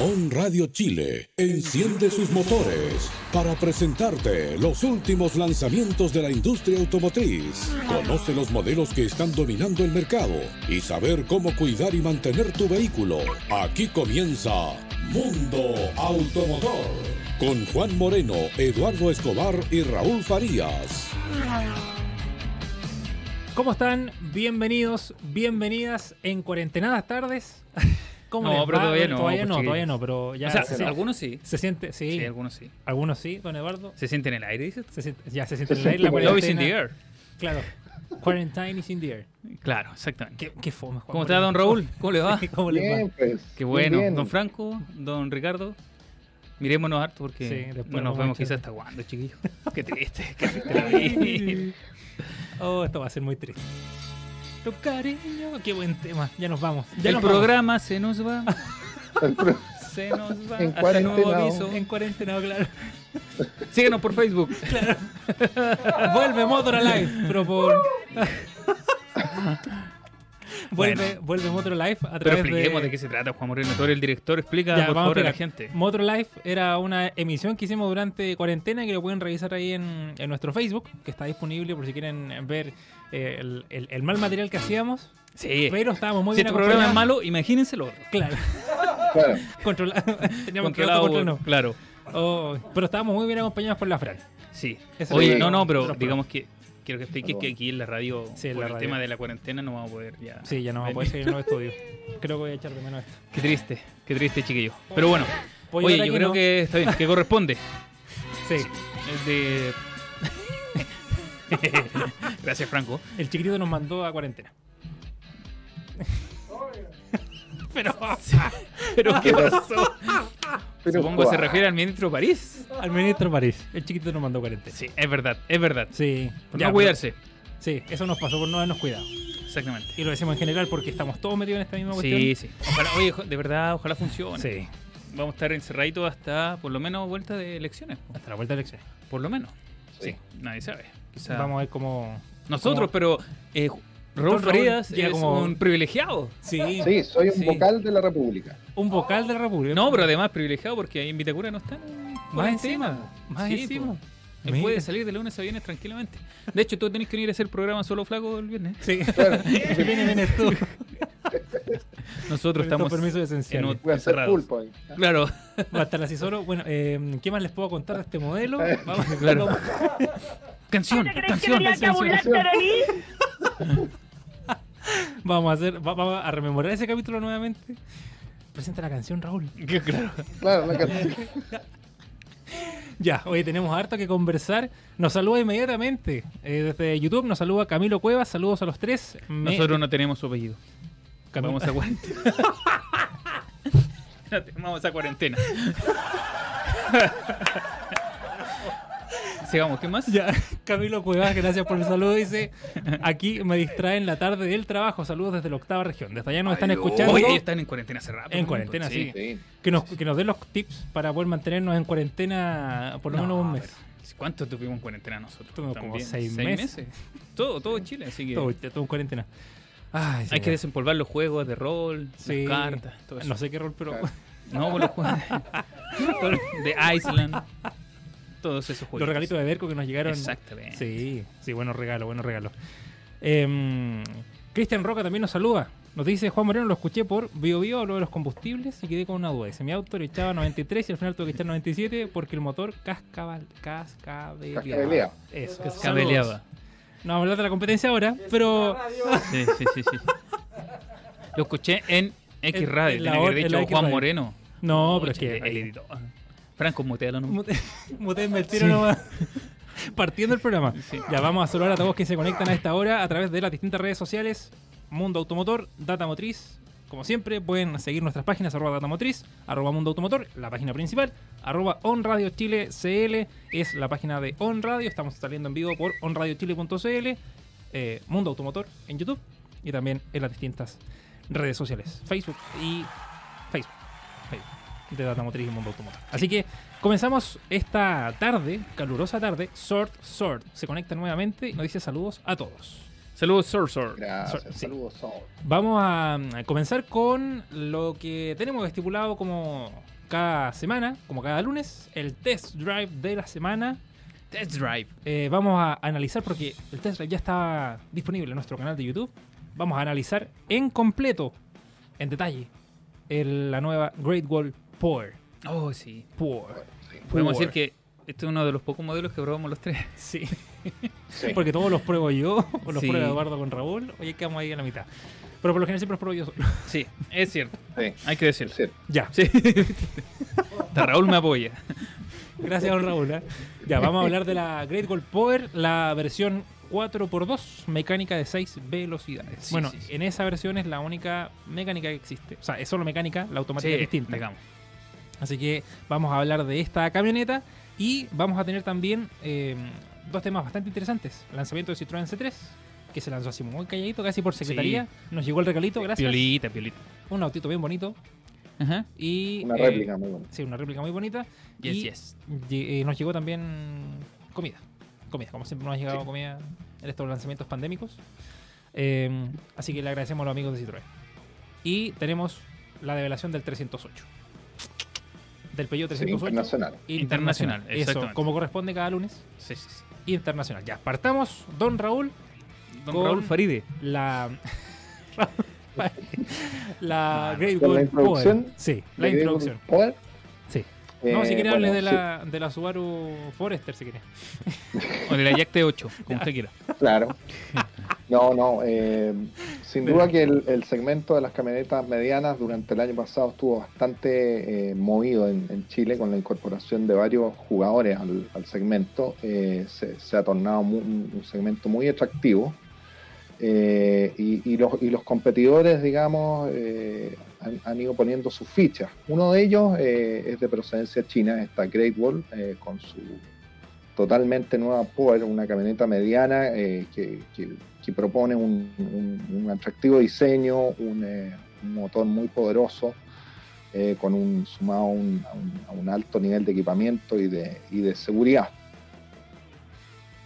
On Radio Chile enciende sus motores para presentarte los últimos lanzamientos de la industria automotriz. Conoce los modelos que están dominando el mercado y saber cómo cuidar y mantener tu vehículo. Aquí comienza Mundo Automotor con Juan Moreno, Eduardo Escobar y Raúl Farías. ¿Cómo están? Bienvenidos, bienvenidas en cuarentenadas tardes. ¿Cómo No, les pero va? todavía no, Todavía pues, no, chiquillos. todavía no, pero ya O sea, se, algunos sí. se siente, sí, Sí, algunos sí. algunos sí, don Eduardo. ¿Se siente en el aire, dices? Se siente- ya se siente en el aire la Love is in the air. Claro. Quarantine is in the air. Claro, exactamente. Qué, qué fome, Juan ¿Cómo está, don. Raúl? ¿Cómo le va? ¿Cómo le va? Bien, pues. Qué bueno. bien. Don Franco, don Ricardo. Mirémonos harto porque Sí, después no nos vemos quizás hasta cuándo, chiquillos. Qué triste, qué triste la vida. Oh, esto va a ser muy triste. Tu cariño, qué buen tema. Ya nos vamos. Ya El nos vamos. programa se nos va, pro- se nos va. En Hasta nuevo cuarentena. aviso. En cuarentena, claro. Síguenos por Facebook. Vuelve Motor Alive, pero por. vuelve, vuelve Motor Alive a Pero través expliquemos de... de qué se trata, Juan Moreno. Eres el director, explica Ya, por favor a la gente. Motor Life era una emisión que hicimos durante cuarentena que lo pueden revisar ahí en, en nuestro Facebook, que está disponible por si quieren ver eh, el, el- el mal material que hacíamos. Sí. Pero estábamos muy si bien este programa es acompañados. malo, imagínense lo otro. Claro, Claro. controla- teníamos que Controlado, autocontrolarnos. claro. Oh, pero estábamos muy bien acompañados por la Fran. Sí. Oye, no, no, pero digamos que quiero que expliques que aquí en la radio, Sí, por la el radio. tema de la cuarentena, no vamos a poder ya. Sí, ya no vamos a poder seguir en los estudios. Creo que voy a echar de menos esto. Qué triste, qué triste, chiquillo. Pero bueno, oye, yo aquí creo no. que está bien, que corresponde. Sí, Es de. Gracias, Franco. el chiquitito nos mandó a cuarentena. Pero Pero, ¿qué pasó? Pero Supongo se ¿cuál? refiere al ministro París. al ministro París, el chiquitito nos mandó cuarentena. Sí, es verdad, es verdad. Sí, Por ya, no pero- cuidarse. Sí, eso nos pasó por no habernos cuidado. Exactamente. Y lo decimos en general porque estamos todos metidos en esta misma cuestión. Sí, sí. Ojalá, oye, de verdad, ojalá funcione. Sí, Vamos a estar encerraditos hasta por lo menos vuelta de elecciones. hasta la vuelta de elecciones. Por lo menos. Sí. Nadie sabe. Quizá Vamos a ver cómo. Nosotros, cómo- pero eh, Raúl Raúl Farías llega es como- un privilegiado. Sí, Sí, soy un Sí. vocal de la República. un vocal de la República. No, pero además privilegiado porque ahí en Vitacura no están. Más encima, más Sí, encima. po. Él puede salir de lunes a viernes tranquilamente. De hecho, tú tenés que venir a hacer el programa solo flaco el viernes. Sí, Claro. viene, vienes tú. Nosotros estamos permisos en esenciales. un- Voy a hacer pulpo ahí. Claro, Va a estar así solo. Bueno, eh, ¿qué más les puedo contar de este modelo? Vamos, Claro. canción, canción, canción. vamos a hacer, va- vamos a rememorar ese capítulo nuevamente. Presenta la canción, Raúl. Claro. Claro, la canción. Ya, hoy tenemos harto que conversar. Nos saluda inmediatamente eh, desde YouTube. Nos saluda Camilo Cuevas. Saludos a los tres. Me- Nosotros no tenemos su apellido. Cam- Vamos a cuarentena. No Vamos a cuarentena. Sigamos, ¿qué más? Ya, Camilo Cuevas, gracias por el saludo. Dice: Aquí me distraen la tarde del trabajo. Saludos desde la octava región. Desde allá nos están escuchando. Ellos están en cuarentena hace rato. En cuarentena, sí. Sí. Que nos, que nos den los tips para poder mantenernos en cuarentena por lo No, menos un mes. ¿Cuánto tuvimos en cuarentena nosotros? Tuvimos como seis meses. Todo, todo Chile, así que Todo, todo en cuarentena. Ay, hay que desempolvar los juegos de rol, Sí. las cartas, todo eso. No sé qué rol, pero. Claro. No, pues los juegos de Iceland, todos esos juegos. Los regalitos de Berco que nos llegaron. Exactamente. Sí, sí, buenos regalos, buenos regalos. Em, Cristian Roca también nos saluda. Nos dice Juan Moreno, lo escuché por Bio Bio, habló de los combustibles y quedé con una duda. Dice, mi auto le echaba 93 y al final tuve que echar 97 porque el motor cascabal, cascabeleaba. Cascabelea. Eso, Cascabeleaba. No vamos a hablar de la competencia ahora, pero Sí, sí, sí, sí. Lo escuché en X Radio, en la tiene que haber dicho Juan. Moreno. no, pero es que el editor. Franco, mutealo nomás. Mute- Mutenme el tiro nomás. Partiendo el programa. Sí. Ya vamos a saludar a todos que se conectan a esta hora a través de las distintas redes sociales. Mundo Automotor, Data Motriz. Como siempre, pueden seguir nuestras páginas arroba Data Motriz, arroba Mundo Automotor, la página principal, arroba On Radio Chile CL, es la página de On Radio. Estamos saliendo en vivo por onradiochile.cl, eh, Mundo Automotor en YouTube y también en las distintas redes sociales, Facebook y Facebook. Facebook. De Data Motriz y Mundo Automotor. Así que comenzamos esta tarde, calurosa tarde. Sword Sword se conecta nuevamente y nos dice saludos a todos. Saludos, Sor Sor. Gracias. Sí. Saludos, Sol. Vamos a, a comenzar con lo que tenemos estipulado como cada semana, como cada lunes, el test drive de la semana. Test Drive. Eh, vamos a analizar porque el test drive ya está disponible en nuestro canal de YouTube. Vamos a analizar en completo, en detalle, el- la nueva Great Wall Power. Oh, sí. Power. Podemos decir que este es uno de los pocos modelos que probamos los tres. Sí, Sí. porque todos los pruebo yo, o los Sí. prueba Eduardo con Raúl, hoy quedamos ahí en la mitad. Pero por lo general siempre los pruebo yo solo. Sí, es cierto. Sí, Hay que decirlo. Ya, Sí. Hasta Raúl me apoya. gracias don Raúl. ¿eh? Ya, vamos a hablar de la Great Wall Power, la versión 4x2, mecánica de 6 velocidades. Sí, bueno, sí, sí. en esa versión es la única mecánica que existe. O sea, es solo mecánica, la automática es distinta. digamos. Así que vamos a hablar de esta camioneta y vamos a tener también eh, dos temas bastante interesantes. El lanzamiento de Citroën C3, que se lanzó así muy calladito, casi por secretaría. Nos llegó el regalito, gracias. Piolita, piolita. Un autito bien bonito. Ajá. Y, Una eh, réplica muy buena. Sí, una réplica muy bonita. Yes, y yes. lle- eh, nos llegó también comida. Comida, como siempre nos ha llegado comida en estos lanzamientos pandémicos. Eh, así que le agradecemos a los amigos de Citroën. Y tenemos la develación del 308. Del Peugeot Sí, 308. internacional. Internacional, Eso, exactamente. como corresponde cada lunes. Sí, sí, sí. Internacional. Ya, partamos, don Raúl, Don Con- Raúl Faride. la... la Great ¿Con la introducción? Power. Sí, la ¿Le digo introducción. poder? Sí. No, Eh, si quiere bueno, hable de sí, la, de la Subaru Forester, si quiere. O de la Jack T8, como usted quiera. Claro. No, no. eh, sin duda que el, segmento de las camionetas medianas durante el año pasado estuvo bastante eh, movido en, Chile con la incorporación de varios jugadores al, segmento. Eh, se, ha tornado un, segmento muy atractivo. Eh, y, y los, y los competidores, digamos, eh, han, han ido poniendo sus fichas. Uno de ellos es de procedencia china, está Great Wall, con su totalmente nueva Power, una camioneta mediana eh, que, propone un, un- atractivo diseño, un, eh, motor muy poderoso, eh, con un sumado a un, alto nivel de equipamiento y de, seguridad.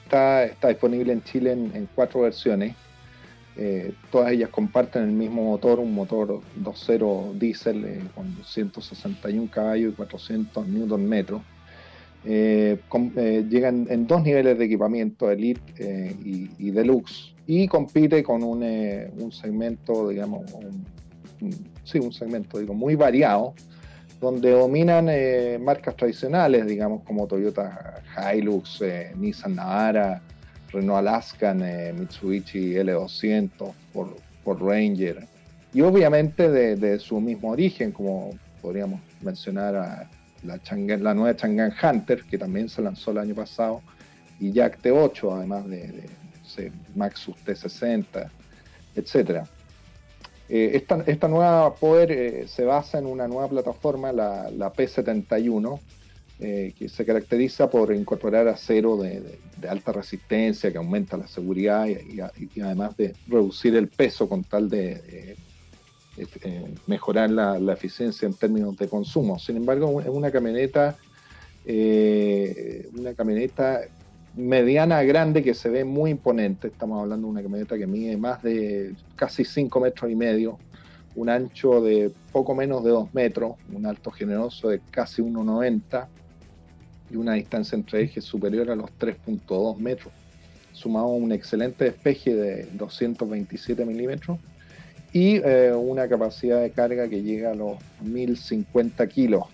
Está, disponible en Chile en, en cuatro versiones. Todas ellas comparten el mismo motor, un motor 2.0 diésel con 161 caballos y 400 newton metros. Eh, com- eh, llegan en dos niveles de equipamiento, Elite eh, y, y Deluxe, y compite con un, eh, un segmento, digamos, un, un- sí, un segmento digo, muy variado, donde dominan eh, marcas tradicionales, digamos, como Toyota Hilux, eh, Nissan Navara, Renault Alaskan, Mitsubishi L200, Ford, Ford Ranger, y obviamente de, de su mismo origen, como podríamos mencionar a la, nueva Chang'an Hunter, que también se lanzó el año pasado, y Jack T8, además de, Maxus T60, etcétera. Eh, esta, esta nueva Power eh, se basa en una nueva plataforma, la, la P71, eh, que se caracteriza por incorporar acero de, alta resistencia, que aumenta la seguridad y, además de reducir el peso con tal de, eh, mejorar la, la eficiencia en términos de consumo. Sin embargo, es una camioneta, eh, una camioneta mediana grande que se ve muy imponente. Estamos hablando de una camioneta que mide más de casi 5 metros y medio, un ancho de poco menos de 2 metros, un alto generoso de casi 1,90 y una distancia entre ejes superior a los 3.2 metros, sumado a un excelente despeje de 227 milímetros y eh, una capacidad de carga que llega a los 1050 kilos.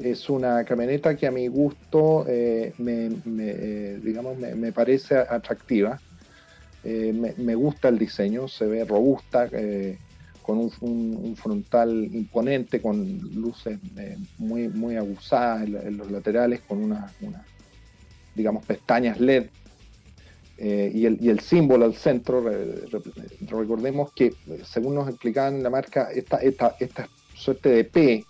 Es una camioneta que a mi gusto eh, me, eh, digamos, me, parece atractiva. Me, gusta el diseño, se ve robusta, con un, frontal imponente, con luces muy, muy abusadas en, los laterales, con unas, digamos, pestañas LED. Eh, y, el, y el símbolo al centro, re- re- recordemos que, según nos explicaban la marca, esta, esta, esta suerte de P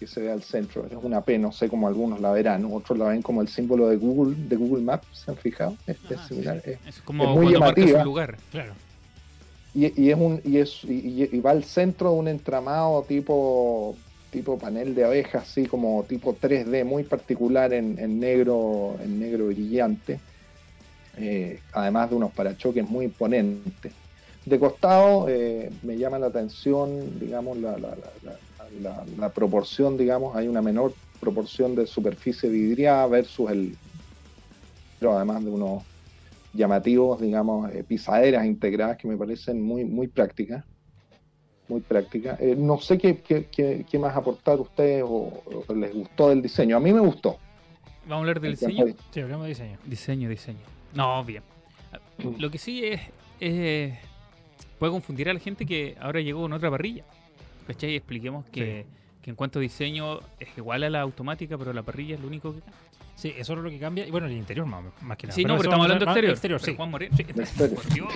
que se ve al centro, es una P, no sé cómo algunos la verán, otros la ven como el símbolo de Google, de Google Maps, ¿se han fijado? Es, es Ah, similar. sí. es- como es muy llamativa. un lugar. Claro. y, y es un y, es, y, y va al centro de un entramado tipo tipo panel de abeja, así como tipo 3D, muy particular en, en negro, en negro brillante. Eh, además de unos parachoques muy imponentes. De costado eh, me llama la atención, digamos, la, la- la- la- proporción, digamos, hay una menor proporción de superficie vidriada versus el, pero además de unos llamativos, digamos, eh, pisaderas integradas que me parecen muy, muy prácticas. Muy prácticas. Eh, no sé qué, qué- qué- qué más aportar ustedes o, o les gustó del diseño. A mí me gustó. Vamos a hablar del diseño. a- Sí, hablamos de diseño. Diseño, diseño. No, bien. Lo que sí es, es- puede confundir a la gente que ahora llegó con otra parrilla. ¿Cachai? Expliquemos que, que en cuanto a diseño es igual a la automática, pero la parrilla es lo único que cambia. Sí, eso es lo que cambia. Y bueno, el interior más, más que nada. Sí, no, pero estamos hablando más- exterior. exterior, sí. Juan Moreno. Por Dios,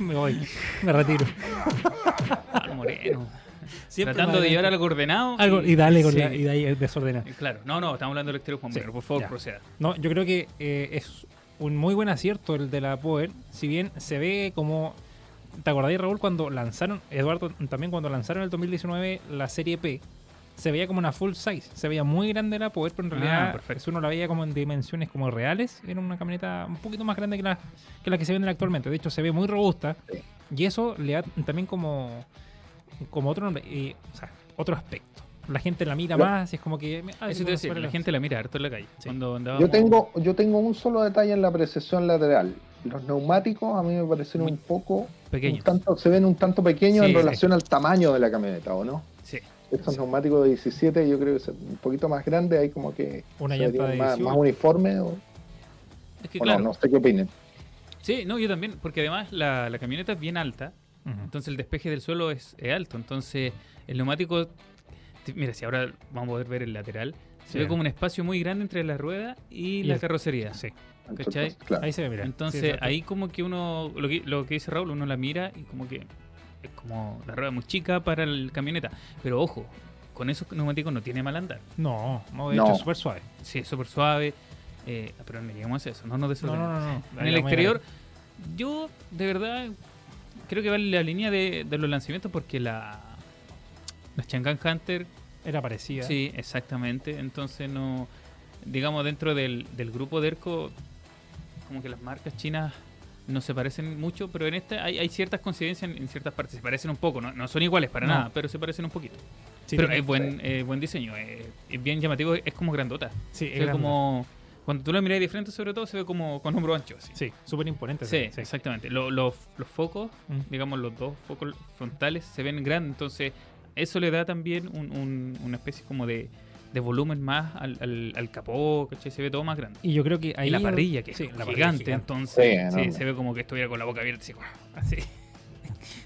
Me voy, me retiro. Juan Moreno. Siempre Tratando de llevar algo ordenado. Algo, y dale con sí. la, y de ahí desordena. Claro, no, no, estamos hablando del exterior Juan Sí, Moreno. Por favor, ya. proceda. No, yo creo que eh, es un muy buen acierto el de la Power. Si bien se ve como. ¿Te acordáis, Raúl, cuando lanzaron, Eduardo, también cuando lanzaron en el 2019 la serie P? Se veía como una full size. Se veía muy grande la Power, pero en Ah, realidad si uno la veía como en dimensiones como reales. Era una camioneta un poquito más grande que la que, la que se venden actualmente. De hecho, se ve muy robusta. Y eso le da también como, como otro, o sea, otro aspecto. La gente la mira más y es como que... ah, Eso te bueno, la gente la mira harto en la calle. Sí. Cuando andábamos... Yo tengo, yo tengo un solo detalle en la precesión lateral. Los neumáticos a mí me parecen Muy un poco, pequeños. un tanto, se ven un tanto pequeños Sí, en sí. relación al tamaño de la camioneta, ¿o no? Sí. Estos neumáticos de 17 yo creo que son un poquito más grandes, hay como que Una llanta de más, 18. más uniforme o, Es que o claro, no, no sé qué opinen. sí, no, yo también, porque además la, la camioneta es bien alta, entonces el despeje del suelo es, es alto, entonces el neumático, mira, si ahora vamos a poder ver el lateral, se Sí. ve como un espacio muy grande entre la rueda y, Y la el- carrocería. Sí, ¿Cachai? Claro. ahí se ve, mira. Entonces ahí como que uno, lo que, lo que dice Raúl, uno la mira y como que es como la rueda muy chica para el camioneta. Pero ojo, con esos neumáticos no tiene mal andar. No, no, de No. hecho es súper suave. Sí, es súper suave, eh, pero no llegamos a eso, no nos No, no, desordenemos. no. no. En el exterior, yo de verdad creo que va en la línea de, de los lanzamientos porque la, la Chang'an Hunter, Era parecida. sí, exactamente. Entonces, no, digamos, dentro del, del grupo de ERCO, como que las marcas chinas no se parecen mucho, pero en esta hay, hay ciertas coincidencias en, en ciertas partes. Se parecen un poco, no, no son iguales para No. nada, pero se parecen un poquito. Sí, pero es buen, eh, buen diseño, eh, es bien llamativo, es como grandota. Sí, es como. Cuando tú lo miras de frente, sobre todo, se ve como con hombro ancho. Así. Sí, súper imponente. Sí, sí. exactamente. Lo- los, los focos, Mm. digamos, los dos focos frontales se ven grandes, entonces eso le da también un- un- una especie como de, de volumen más al, al, al capó, ¿cachai? Se ve todo más grande. Y yo creo que ahí. y la parrilla, que sí, es la parrilla gigante, gigante. entonces Sí, se ve como que estuviera con la boca abierta, así. así.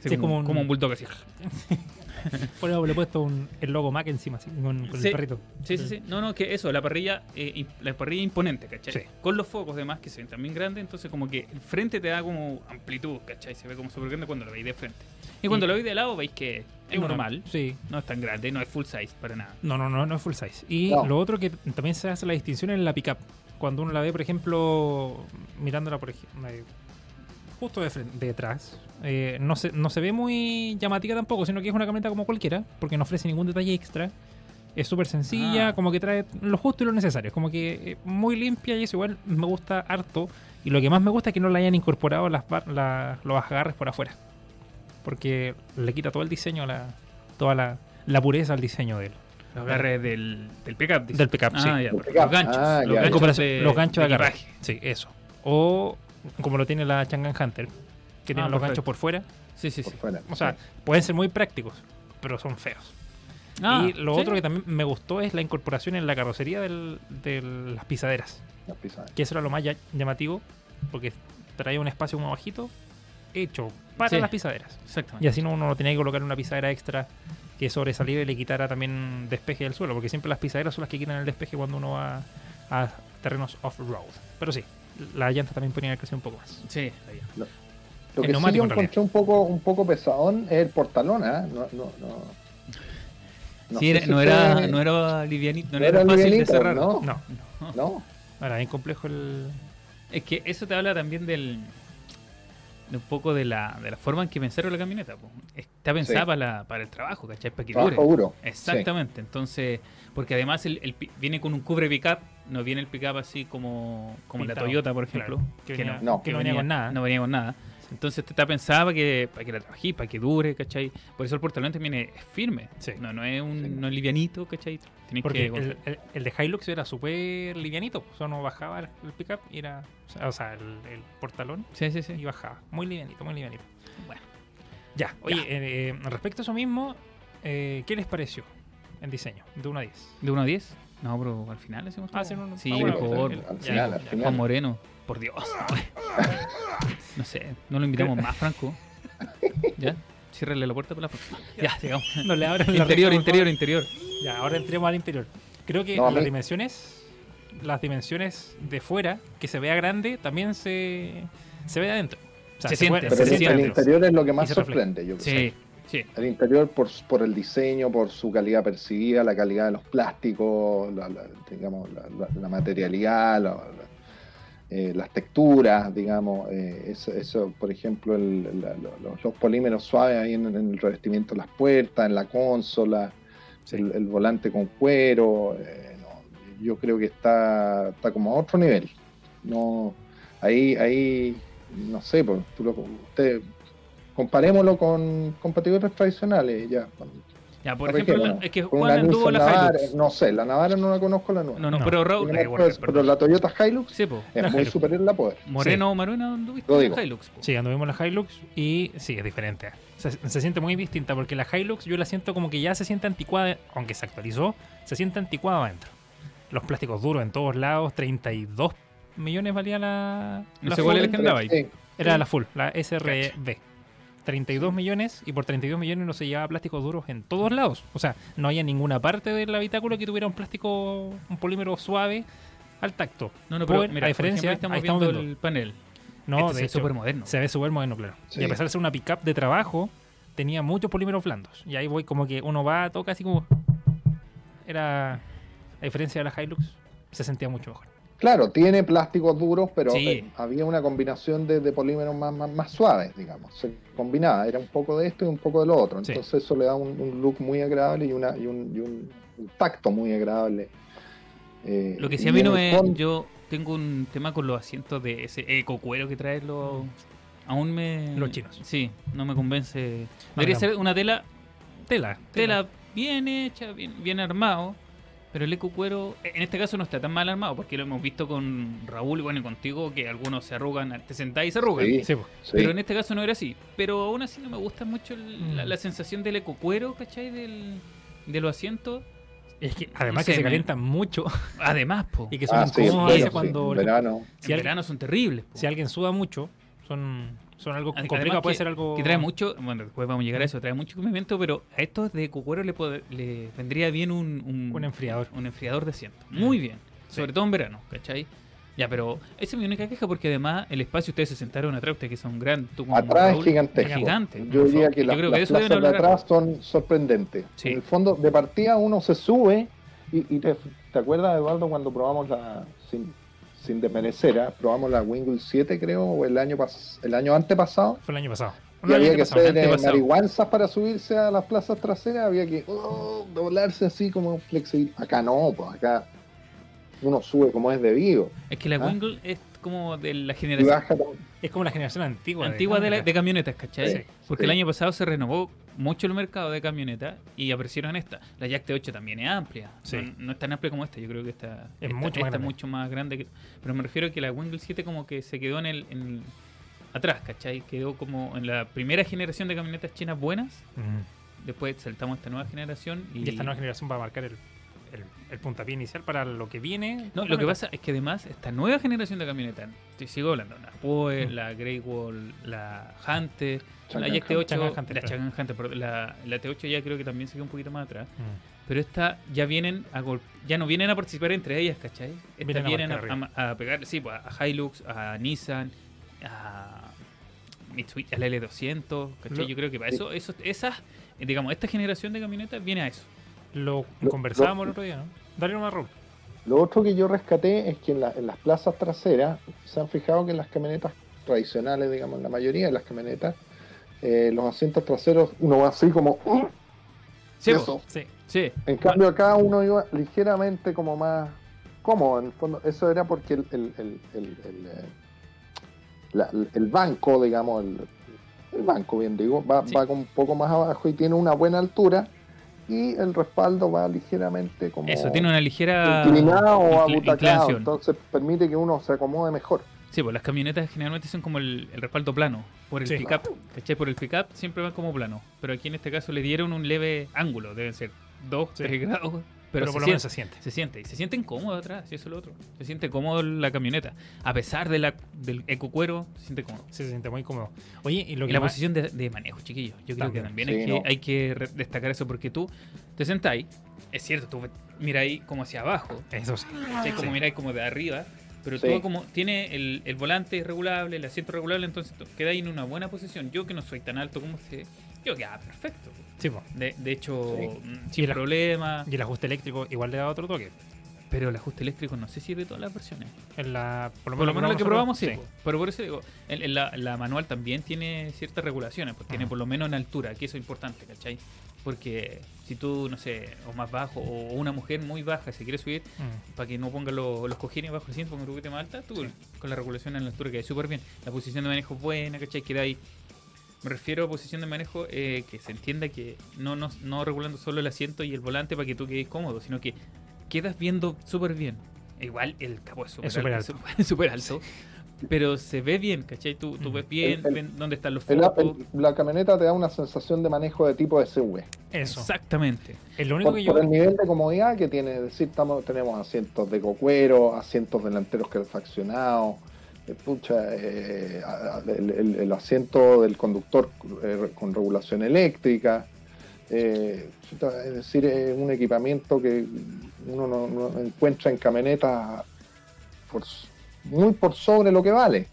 Sí, Sí, como, como un, un- como un bulldog así. Por eso le he puesto un, el logo Mac encima, así, con, con Sí. el perrito. Sí, sí, sí. No, no, que eso, la parrilla, eh, la parrilla imponente, ¿cachai? Sí. Con los focos demás que se ven también grandes, entonces como que el frente te da como amplitud, ¿cachai? Se ve como súper grande cuando lo veis de frente. Y cuando Y- lo veis de lado veis que es una- normal, Sí. no es tan grande, no es full size para nada. No, no, no, no es full size. Y No. lo otro que también se hace la distinción en la pickup. Cuando uno la ve, por ejemplo, mirándola por ejemplo, justo de frente, detrás, eh, no, se, no se ve muy llamativa tampoco, sino que es una camioneta como cualquiera, porque no ofrece ningún detalle extra. Es súper sencilla, Ah. como que trae lo justo y lo necesario. Es como que eh, muy limpia y eso igual me gusta harto. Y lo que más me gusta es que no le hayan incorporado las, bar- la- los agarres por afuera. Porque le quita todo el diseño, la, toda la, la pureza al diseño de él. Los agarres del, del pickup. Del pickup, ah, sí. ya. Los ganchos. Ah, los ganchos de, los ganchos de. Sí, eso. O como lo tiene la Changan Hunter, que tienen Ah, los perfecto. ganchos por fuera. Sí, sí, por sí. fuera. O sea, pueden ser muy prácticos, pero son feos. Ah, y lo sí. otro que también me gustó es la incorporación en la carrocería del- de las pisaderas. las pisadas. Que eso era lo más ya- llamativo, porque traía un espacio más bajito hecho para Sí. las pisaderas. Exactamente. Y así no, uno no tenía que colocar una pisadera extra que sobresaliera y le quitara también despeje del suelo, porque siempre las pisaderas son las que quitan el despeje cuando uno va a terrenos off-road. Pero sí, las llantas también podrían crecer un poco más. Sí. Lo El que sí yo en encontré un poco, un poco pesadón es el portalón, ¿ah? No, no, no. No Sí, era- si no, era, ustedes- no era livianito, no, no era, era fácil de livianito, cerrar. ¿no? No, No, era bien complejo el... Es que eso te habla también del. Un poco de la, de la forma en que pensaron la camioneta. po. Está pensada Sí. para, la- para el trabajo, ¿cachai? Para que Trabajo dure. duro. Exactamente. Entonces, porque además el, el pi- viene con un cubre pickup, no viene el pickup así como, como la Toyota, por ejemplo. claro, que venía- no, que no venía con nada. No venía con nada. Entonces está pensada para que, para que la trabajís, para que dure, ¿cachai? Por eso el portalón viene es firme. Sí. No, no es un Sí. no es livianito, ¿cachai? Tienes Porque que el, el- el de Hilux era súper livianito. O sea, no bajaba el, el pickup y era. O sea, o sea, el, el portalón Sí, sí, sí. y bajaba. Muy livianito, muy livianito. Bueno. Ya, oye, eh, eh, respecto a eso mismo, eh, ¿qué les pareció en diseño? De 1 a 10. ¿De 1 a 10? No, pero al final decimos Ah, sí, no, no. Sí, Ah, bueno, mejor. el- Al ya, final, ya. al final. Juan Moreno. Por Dios. no sé, no lo invitamos más, Franco. ¿Ya? Ciérrale la puerta para la próxima. Ya, sigamos. No le abran la Interior, por interior, interior. Ya, ahora entremos al interior. Creo que No, las dimensiones, las dimensiones de fuera, que se vea grande, también se, se ve de adentro. O sea, Se siente, se el, se siente. el interior es lo que más sorprende, yo creo. Sí, sí. El interior por, por el diseño, por su calidad percibida, la calidad de los plásticos, la, la- digamos, la, la- la materialidad, la- la- eh, las texturas, digamos, eh, eso, eso, por ejemplo, el- la- los, los polímeros suaves ahí en, en el revestimiento de las puertas, en la consola, Sí. el, el volante con cuero, eh, no, yo creo que está, está como a otro nivel. No, ahí, ahí, no sé, pues, tú lo, usted, comparémoslo con competidores tradicionales, ya. Ya, por ¿Para ejemplo, la- es que Juan anduvo la Navara, Hilux. no sé, la Navara no la conozco la nueva. No, no, No. pero Raúl. Pero, pero la Toyota Hilux Sí, po. es La muy Hilux. superior en la poder. Moreno, Moreno, anduviste Lo en digo. Hilux. po. Sí, anduvimos la Hilux y sí, es diferente. Se, se siente muy distinta porque la Hilux yo la siento como que ya se siente anticuada, aunque se actualizó, se siente anticuada adentro. Los plásticos duros en todos lados, 32 millones valía la... No la sé cuál es el que andaba ahí. Sí, Era la full, la SRB. 32 millones y por 32 millones no se llevaba plásticos duros en todos lados. O sea, no había ninguna parte del habitáculo que tuviera un plástico, un polímero suave al tacto. No, no, pero Por- mira, a por diferencia, ejemplo, ahí ahí estamos viendo el panel. No, este de se ve súper moderno. se ve súper moderno, claro. Sí. Y a pesar de ser una pickup de trabajo, tenía muchos polímeros blandos. Y ahí voy como que uno va, toca así como... Era... A diferencia de la Hilux, se sentía mucho mejor. Claro, tiene plásticos duros, pero Sí. eh, había una combinación de, de polímeros más, más, más suaves, digamos. Se combinaba, era un poco de esto y un poco de lo otro. Sí. Entonces eso le da un, un look muy agradable y, una, y, un, y un- un tacto muy agradable. Eh, Lo que sí a mí no me. fondo- Yo tengo un tema con los asientos de ese eco cuero que traen los. Aún me. Los chinos. Sí, no me convence. No, Debería no. ser una tela, Tela. tela bien hecha, bien, bien armado. Pero el eco cuero, en este caso no está tan mal armado, porque lo hemos visto con Raúl y bueno, y contigo, que algunos se arrugan, te sentás y se arrugan. Sí, Sí. Pero en este caso no era así. Pero aún así no me gusta mucho el- la, Mm. la sensación del ecocuero, ¿cachai? Del, de los asientos. Es que además sé, que se me- calientan mucho Además, po. y que son Ah, incómodos bueno, cuando... en verano. si, en al- verano son terribles. po. si alguien suda mucho, son, son algo complicado, puede que- ser algo... Que trae mucho, bueno, después vamos a llegar a eso, trae mucho movimiento, pero a estos de cuero le, le vendría bien un, un, Un enfriador. un enfriador de asiento. Muy bien. Sobre todo en verano, ¿cachai? Ya, pero esa es mi única queja porque además el espacio ustedes se sentaron atrás, ustedes que son grandes. tú como Atrás es Raúl, gigantesco. es gigante. Yo diría favor. que Yo las, creo las que eso plazas deben de atrás son sorprendentes. Sí. En el fondo, de partida uno se sube y, y te, ¿te acuerdas, Eduardo, cuando probamos la, sin, sin desmerecer, ¿ah? probamos la Wingle 7, creo, o el año, pas, el año antepasado? Fue el año pasado. Y había que pasado, hacer eh, marihuanzas para subirse a las plazas traseras, había que oh, doblarse así como flexible. Acá no, pues acá uno sube como es debido. Es que la ¿Ah? Wingle es como de la Y generación baja tam- Es como la generación antigua. antigua de, la- de camionetas. ¿cachai? Sí, Porque sí. el año pasado se renovó mucho el mercado de camionetas y aparecieron esta. La Jack T8 también es amplia. Sí. No, no es tan amplia como esta, yo creo que esta Es esta- mucho más esta grande. mucho más grande. que- pero me refiero a que la Wingle 7 como que se quedó en el, en el- atrás, ¿cachai? Quedó como en la primera generación de camionetas chinas buenas. Mm. Después saltamos a esta nueva generación y, Y esta nueva generación va a marcar el, el, el puntapié inicial para lo que viene. No, lo que pasa es que además esta nueva generación de camionetas, te sigo hablando, la Poe, Mm. la Grey Wall, la Hunter, la Chang'an Jack T8, Chang'an Hunter, la Hunter, perdón, la, la T8 ya creo que también se quedó un poquito más atrás. Mm. Pero esta ya vienen a gol- ya no vienen a participar entre ellas, ¿cachai? Estas Vienen a vienen, a, a- a pegar, sí, pues, a Hilux, a Nissan, a Mitsubishi, al L200, ¿cachai? Lo- Yo creo que para eso, eso, esas, eh, digamos, esta generación de camionetas viene a eso. Lo Lo- conversábamos lo- el otro día, ¿no? Dale una Raúl. Lo otro que yo rescaté es que en, la- en las plazas traseras se han fijado que las camionetas tradicionales, digamos, en la mayoría de las camionetas, eh, los asientos traseros, uno va así como... "Uh", Sí, eso. Sí. Sí. En cambio acá uno iba ligeramente como más cómodo, en el fondo. Eso era porque el, el, el, el- eh, la- el banco, digamos, el, banco, bien digo, va, Sí. va un poco más abajo y tiene una buena altura y el respaldo va ligeramente como Eso, tiene una ligera inclinado o abutacado, entonces permite que uno se acomode mejor. Sí, pues las camionetas generalmente son como el, el respaldo plano, por el Sí. pickup. ¿Cachai? Por el pickup siempre van como plano. Pero aquí en este caso le dieron un leve ángulo, deben ser 2, Sí. 3 grados. Pero, Pero, se, por lo siente, menos se siente. se siente. Y se siente incómodo atrás, y eso es lo otro. Se siente cómodo la camioneta. A pesar de la, del ecocuero, se siente cómodo. Sí, se siente muy cómodo. Oye, y lo Y que la más- posición de, de manejo, chiquillos. Yo creo que También. también hay, Sí, que, no. hay que re- destacar eso porque tú te sentáis, es cierto, tú miras ahí como hacia abajo, Eso sí. ¿cachai? como miráis como de arriba, pero Sí. todo como tiene el, el volante regulable, el asiento regulable, entonces tú quedáis en una buena posición. Yo que no soy tan alto como usted, yo quedaba perfecto. Sí, po. De, de hecho, Sí. mm, Y sin la- problema. Y el ajuste eléctrico igual le da otro toque. Pero el ajuste eléctrico no sé si es de todas las versiones. En la, por Por lo menos la que probamos, sí. Pero por eso digo, en- en la, la manual también tiene ciertas regulaciones, pues tiene por lo menos en altura, que eso es importante, ¿cachai? Porque si tú, no sé, o más bajo, o una mujer muy baja se quiere subir, Mm. para que no ponga lo- los cojines bajo el cinto, ponga un poquito más alta, tú con la regulación en la altura queda súper bien. La posición de manejo es buena, ¿cachai? Queda ahí. Me refiero a posición de manejo eh, que se entienda que no, no, no regulando solo el asiento y el volante para que tú quedes cómodo, sino que quedas viendo súper bien. Igual el capó es súper alto, es súper alto, pero se ve bien, ¿cachai? Tú, tú ves bien, El- dónde están los El- focos. el- la camioneta te da una sensación de manejo de tipo SUV. Eso. Exactamente. Es lo único Por, que yo. por el nivel de comodidad que tiene, es decir, estamos, tenemos asientos de cocuero, asientos delanteros calefaccionados, pucha, eh, a- a- el, el- el asiento del conductor eh, con regulación eléctrica, eh, es decir, es un equipamiento que uno no, no encuentra en camionetas por muy por sobre lo que vale.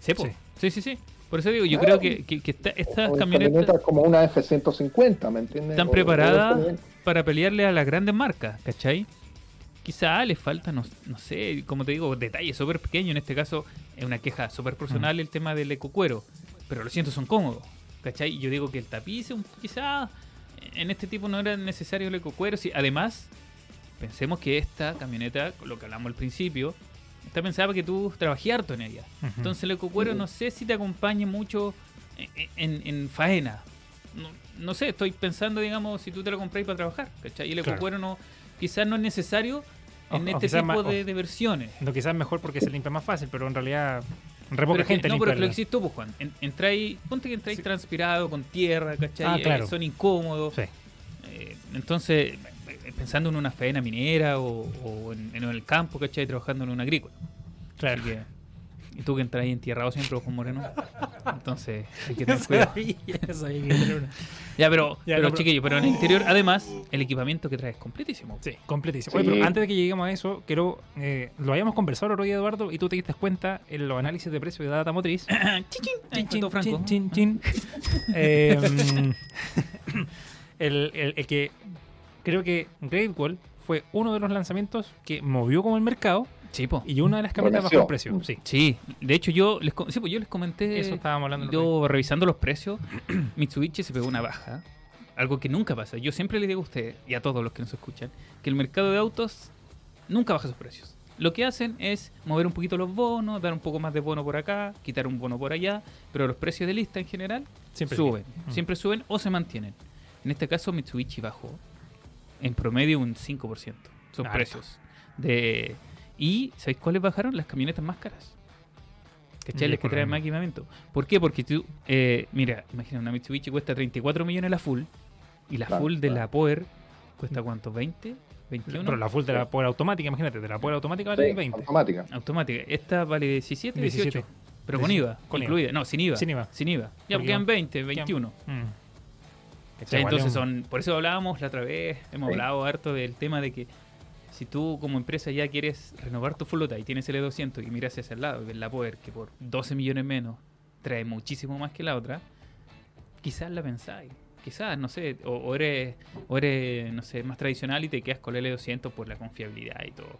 Sí. Sí. sí, sí, sí. Por eso digo, yo Ah. creo que, que- que esta- estas camionetas camionetas como una F-150, ¿me entiendes? están preparadas para pelearle a las grandes marcas, ¿cachai? Quizá les falta, no, no sé, como te digo, detalles súper pequeños. En este caso, es una queja súper personal el tema del ecocuero. Pero los asientos son cómodos, ¿cachai? Y Yo digo que el tapiz, un- quizá en este tipo no era necesario el ecocuero. Sí, además, pensemos que esta camioneta, lo que hablamos al principio, está pensada para que tú trabajes harto en ella. Entonces el ecocuero no sé si te acompañe mucho en, en- en faena. No, no sé, estoy pensando, digamos, si tú te lo compráis para trabajar, ¿cachai? Y el Claro. ecocuero no, quizás no es necesario en O- este tipo más- de, versiones. No, quizás mejor porque se limpia más fácil, pero en realidad re poca que- gente no, pero lo que hiciste tú, pues, Juan. En, ponte que entráis Sí. transpirado, con tierra, ¿cachai? Ah, Eh, son incómodos. Sí. Eh, entonces, eh, pensando en una faena minera o, o en, en el campo, ¿cachai? Trabajando en un agrícola. Claro. Así que- y tú que entras ahí entierrado siempre, ojo moreno. Entonces, hay que tener cuidado. Eso hay que tener una- Ya, pero, Ya, pero no, pero- chiquillo, pero en el interior, además, el equipamiento que traes es completísimo. Sí, completísimo. Sí. Oye, pero antes de que lleguemos a eso, quiero. eh, lo habíamos conversado el otro día, Eduardo, y tú te diste cuenta en los análisis de precio de Data Motriz. Chin, chin. Chin, chin, chin. Eh, el, el- el que creo que Great Wall fue uno de los lanzamientos que movió como el mercado Sí, po. y una de las camionetas Conoció. bajo precio. Sí, Sí, de hecho yo les, sí, pues yo les comenté, eso estábamos hablando. el yo revisando los precios, Mitsubishi se pegó una baja, algo que nunca pasa. Yo siempre le digo a ustedes y a todos los que nos escuchan que el mercado de autos nunca baja sus precios. Lo que hacen es mover un poquito los bonos, dar un poco más de bono por acá, quitar un bono por allá, pero los precios de lista en general Siempre suben, Mm. siempre suben o se mantienen. En este caso Mitsubishi bajó en promedio un 5% sus precios. De, y ¿sabéis cuáles bajaron? Las camionetas más caras. ¿Cachai? Las que traen más equipamiento. ¿Por qué? Porque tú, eh, mira, imagina, una Mitsubishi cuesta 34 millones la full y la Claro, full de la Power cuesta cuánto? ¿20? ¿21? Pero la full de la Power automática, imagínate, de la Power automática vale Sí, 20. automática. Automática. Esta vale 17, 18. 17. Pero con IVA, Con IVA. incluida. No, sin IVA. Sin IVA. Sin IVA. Ya Porque quedan IVA. 20, 21. Mm. Entonces son, por eso hablábamos la otra vez, hemos Sí. hablado harto del tema de que si tú como empresa ya quieres renovar tu flota y tienes el E200 y miras hacia el lado y ves la Power que por 12 millones menos trae muchísimo más que la otra, quizás la pensáis. Quizás, no sé, o, o eres, o eres, no sé, más tradicional y te quedas con el E200 por la confiabilidad y todo.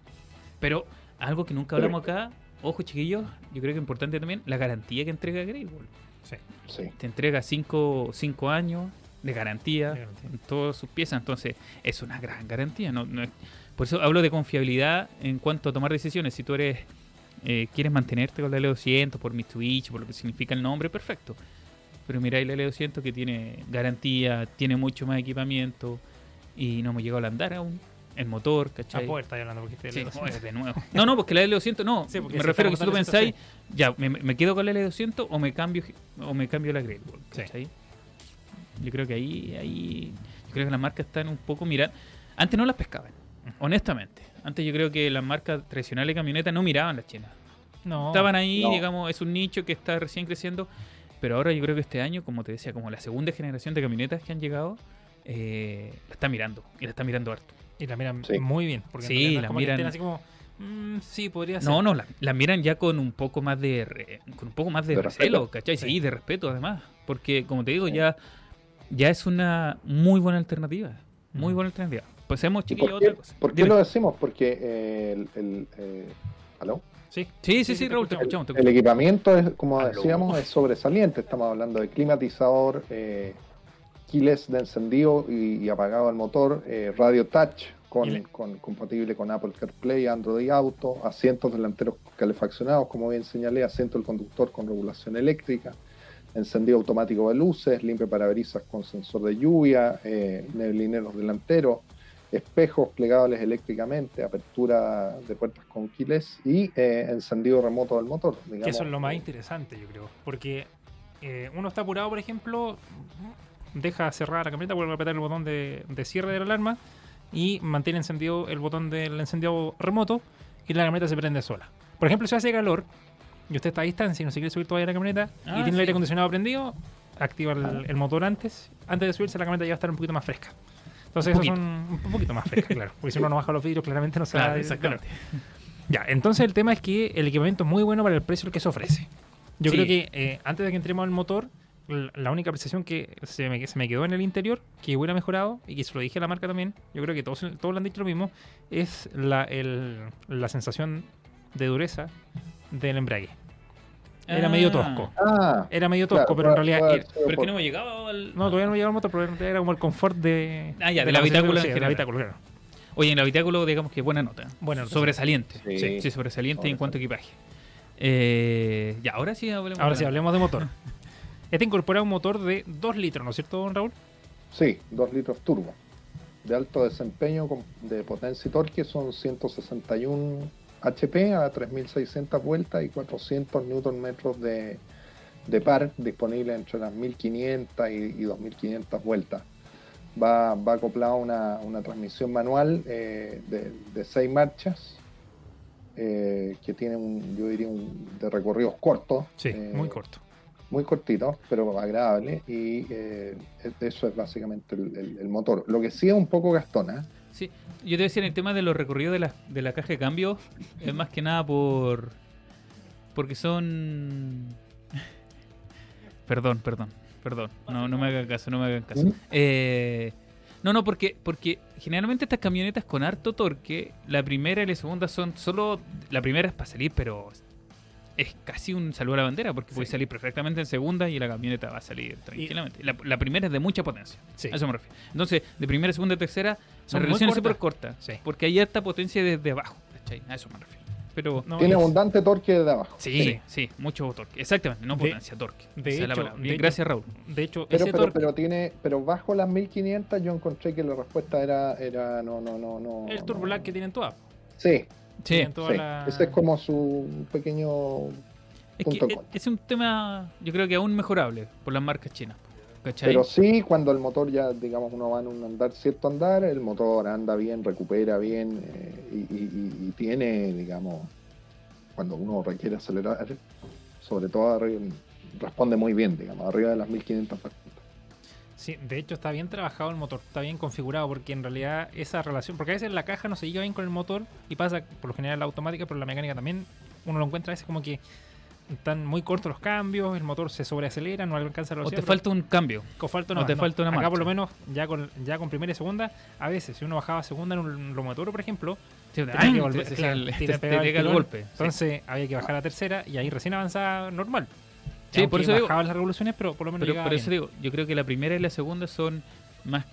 Pero algo que nunca hablamos acá ojo chiquillos, yo creo que es importante también la garantía que entrega Great Wall. Sí. Te entrega 5 años de garantía De garantía. en todas sus piezas, entonces es una gran garantía. No, no es- por eso hablo de confiabilidad en cuanto a tomar decisiones. Si tú eres eh, quieres mantenerte con la L200 por Mitsubishi, por lo que significa el nombre, perfecto. Pero miráis la L200 que tiene garantía, tiene mucho más equipamiento y no hemos llegado al andar aún. El motor, A ¿cachai? poder está hablando porque este Sí, lo- joder, de nuevo. No, no, porque la L200 no. Sí, me refiero a que si tú pensáis, ya, me, me quedo con la L200 o me cambio o me cambio la Great Wall. Sí. ¿cachai? Yo creo que ahí, ahí, yo creo que las marcas están un poco mirando. Antes no las pescaban, honestamente. Antes yo creo que las marcas tradicionales de camionetas no miraban las chinas. No. Estaban ahí, No. digamos, es un nicho que está recién creciendo. Pero ahora yo creo que este año, como te decía, como la segunda generación de camionetas que han llegado, eh, la está mirando. Y la está mirando harto. Y la miran Sí. muy bien. Porque Sí, no la como que miran- estén así como. mm, sí, podría ser. No, no, la, la miran ya con un poco más de re- con un poco más de, De recelo, respeto. ¿cachai? Sí, Sí. de respeto además, porque como te digo, Sí. ya ya es una muy buena alternativa, muy Mm. buena alternativa. Pasemos, ¿Y chiquillos, a por qué, otra cosa. por qué Dime. lo decimos? Porque eh, el, el, eh, ¿aló? Sí. Sí, sí, sí, Raúl, te escuchamos. El equipamiento, es, como Aló. decíamos, es sobresaliente. Estamos hablando de climatizador, eh, de encendido y, y apagado el motor, eh, radio touch con, Y le- con- compatible con Apple CarPlay, Android Auto, asientos delanteros calefaccionados, como bien señalé, asiento del conductor con regulación eléctrica, encendido automático de luces, limpio parabrisas con sensor de lluvia, eh, neblineros delanteros, espejos plegables eléctricamente, apertura de puertas con keyless y eh, encendido remoto del motor. Que eso es lo más interesante, yo creo. Porque eh, uno está apurado, por ejemplo, deja cerrada la camioneta, vuelve a apretar el botón de, de cierre de la alarma y mantiene encendido el botón del encendido remoto y la camioneta se prende sola. Por ejemplo, si hace calor y usted está a distancia y no se quiere subir todavía a la camioneta y Ah, tiene el aire acondicionado prendido, activa el, el motor antes. Antes de subirse, la camioneta ya va a estar un poquito más fresca. Entonces, Un eso son un poquito más fresca, claro. Porque si uno no baja los vidrios, claramente no se va Claro, a exactamente. ya, entonces el tema es que el equipamiento es muy bueno para el precio que se ofrece. Yo Sí. creo que eh, antes de que entremos al motor, la única apreciación que se me, se me quedó en el interior, que hubiera mejorado, y que se lo dije a la marca también, yo creo que todos, todos le han dicho lo mismo, es la, el- la sensación de dureza del embrague. Era medio Ah, tosco. Ah, Era medio tosco, claro, pero en realidad... sido Pero es que no hemos llegado al. no, todavía no llegaba al motor, pero era como el confort de... Ah, ya, de de la posición habitáculo sí, del habitáculo, claro. Oye, en el habitáculo, digamos que buena nota. Buena nota, Sobresaliente. Sí. Sí, sí, sobresaliente en cuanto a equipaje. Eh, ya, ahora sí hablemos. Ahora de- sí, hablemos de motor. Este incorpora un motor de 2 litros, ¿no es cierto, don Raúl? Sí, 2 litros turbo. De alto desempeño, con- de potencia y torque, son 161 HP a 3600 vueltas y 400 Nm de, de par, disponible entre las 1500 y, y 2500 vueltas. Va, va acoplado una, una transmisión manual eh, de, de 6 marchas, eh, que tiene un, yo diría, un, de recorridos cortos. Sí, eh, muy corto. muy cortito, pero agradable, y eh, eso es básicamente el, el- el motor. Lo que sí es un poco gastona, Sí, yo te decía en el tema de los recorridos de la, de la caja de cambio, es más que nada por. Porque son. Perdón, perdón, perdón. No, no me hagan caso, no me hagan caso. Eh, no, no, porque, porque generalmente estas camionetas con harto torque, la primera y la segunda son solo. La primera es para salir, pero es casi un saludo a la bandera, porque puede salir perfectamente en segunda y la camioneta va a salir tranquilamente. La, la primera es de mucha potencia. Sí. A eso me refiero. Entonces, de primera, segunda y tercera, Son la relación es súper cortas. corta. Sí. Porque hay harta potencia desde abajo. ¿cachai? A eso me refiero. Pero. No, tiene es- abundante torque de abajo. Sí, sí, mucho torque. Exactamente, no De- potencia, torque. de la hecho- de hecho- gracias, Raúl. De hecho, Pero, ese pero, torque, pero tiene, pero bajo las 1500 yo encontré que la respuesta era, era no, no, no, no. el Turbo que tienen todas. Sí, Sí, sí. la- Ese es como su pequeño es punto que es, un tema, yo creo que aún mejorable por las marcas chinas. ¿Cachai? Pero sí, cuando el motor ya, digamos, uno va en un andar, cierto andar, el motor anda bien, recupera bien eh, y, y- y- y tiene, digamos, cuando uno requiere acelerar, sobre todo arriba, responde muy bien, digamos, arriba de las 1500 vueltas. Sí, de hecho está bien trabajado el motor, está bien configurado porque en realidad esa relación, porque a veces la caja no se lleva bien con el motor y pasa por lo general la automática, pero la mecánica también uno lo encuentra a veces como que están muy cortos los cambios, el motor se sobreacelera, no alcanza la O velocidad. te falta un cambio. o falta, o te falta una Acá por lo menos, ya con, ya con primera y segunda, a veces, si uno bajaba segunda en un lomotor, por ejemplo, Te, pegaba el golpe. sí. Entonces había que bajar a tercera y ahí recién avanzaba normal. Sí, por eso digo- las revoluciones, pero por lo menos Pero por eso bien. digo, yo creo que la primera y la segunda son más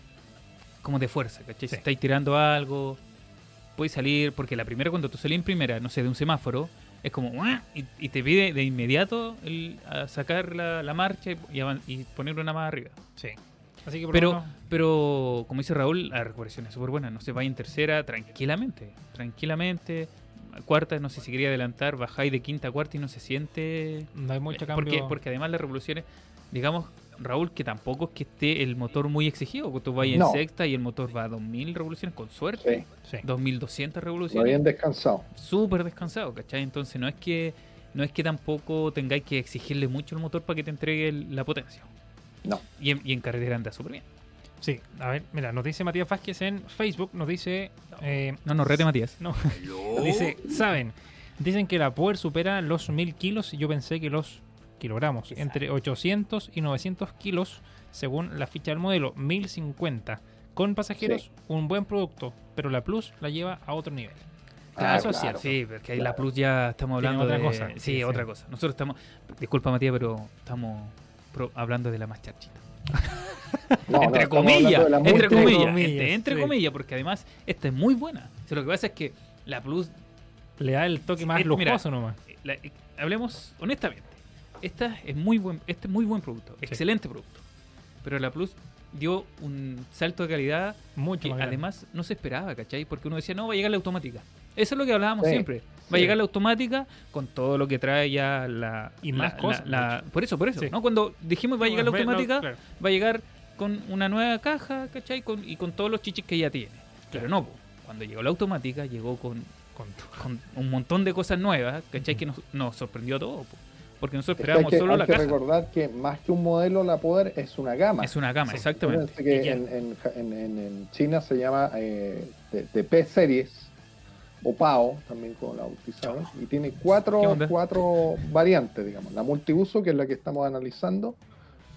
como de fuerza, ¿cachai? Sí. Si estáis tirando algo, puedes salir, porque la primera cuando tú salís en primera, no sé, de un semáforo, es como y, y te pide de inmediato el, a sacar la, la marcha y, y avan- y poner una más arriba. Sí. Así que por Pero, pero como dice Raúl, la recuperación es súper buena, no se vaya en tercera tranquilamente, tranquilamente. Cuarta, no sé si quería adelantar, bajáis de quinta a cuarta y no se siente no hay mucho eh, cambio. Porque, porque además las revoluciones, digamos, Raúl, que tampoco es que esté el motor muy exigido, que tú vayas No. en sexta y el motor va a 2000 revoluciones con suerte, Sí, Sí. 2200 lo revoluciones, habían descansado. súper descansado, ¿cachai? Entonces no es que no es que tampoco tengáis que exigirle mucho al motor para que te entregue el- la potencia. No. Y en, y en carretera anda súper bien. Sí, a ver, mira, nos dice Matías Vázquez en Facebook, nos dice... eh, No, no, rete Matías. No, dice, ¿saben? Dicen que la Power supera los 1000 kilos y yo pensé que los kilogramos, entre 800 y 900 kilos según la ficha del modelo, 1050. Con pasajeros, Sí. un buen producto, pero la Plus la lleva a otro nivel. Ah, eso es claro. cierto. Sí, porque ahí la Claro. Plus ya estamos hablando otra de... cosa. Sí, Sí, sí. otra cosa. Nosotros estamos... Disculpa Matías, pero estamos pro- hablando de la más charchita. No, entre comillas, entre comillas, comillas, entre, entre sí. comillas, porque además esta es muy buena. O sea, lo que pasa es que la Plus, Le da el toque más mira, lujoso nomás. eh, la- eh, hablemos honestamente, esta es muy buen, este es muy buen producto, excelente producto. Pero la Plus dio un salto de calidad Mucho que grande. además no se esperaba, ¿cachai? Porque uno decía, no, va a llegar la automática. Eso es lo que hablábamos Sí, siempre. Va a llegar la automática con todo lo que trae ya la... Y más la- cosas, la- por eso, por eso. Sí. ¿no? Cuando dijimos va a llegar la no, automática, claro. va a llegar con una nueva caja, ¿cachai? Con- y con todos los chichis que ya tiene. Pero no, cuando llegó la automática, llegó con, Con con un montón de cosas nuevas, ¿cachai? Que nos, nos sorprendió a todos. po. Porque nosotros esperábamos que, solo hay la que caja. recordar que más que un modelo, la Poder es una gama. Es una gama, Sí. exactamente. En, en, en- en- en China se llama eh, de, de P-Series o PAO, también como la bautizaron, y tiene ¿Qué cuatro, cuatro variantes, digamos. La multiuso, que es la que estamos analizando,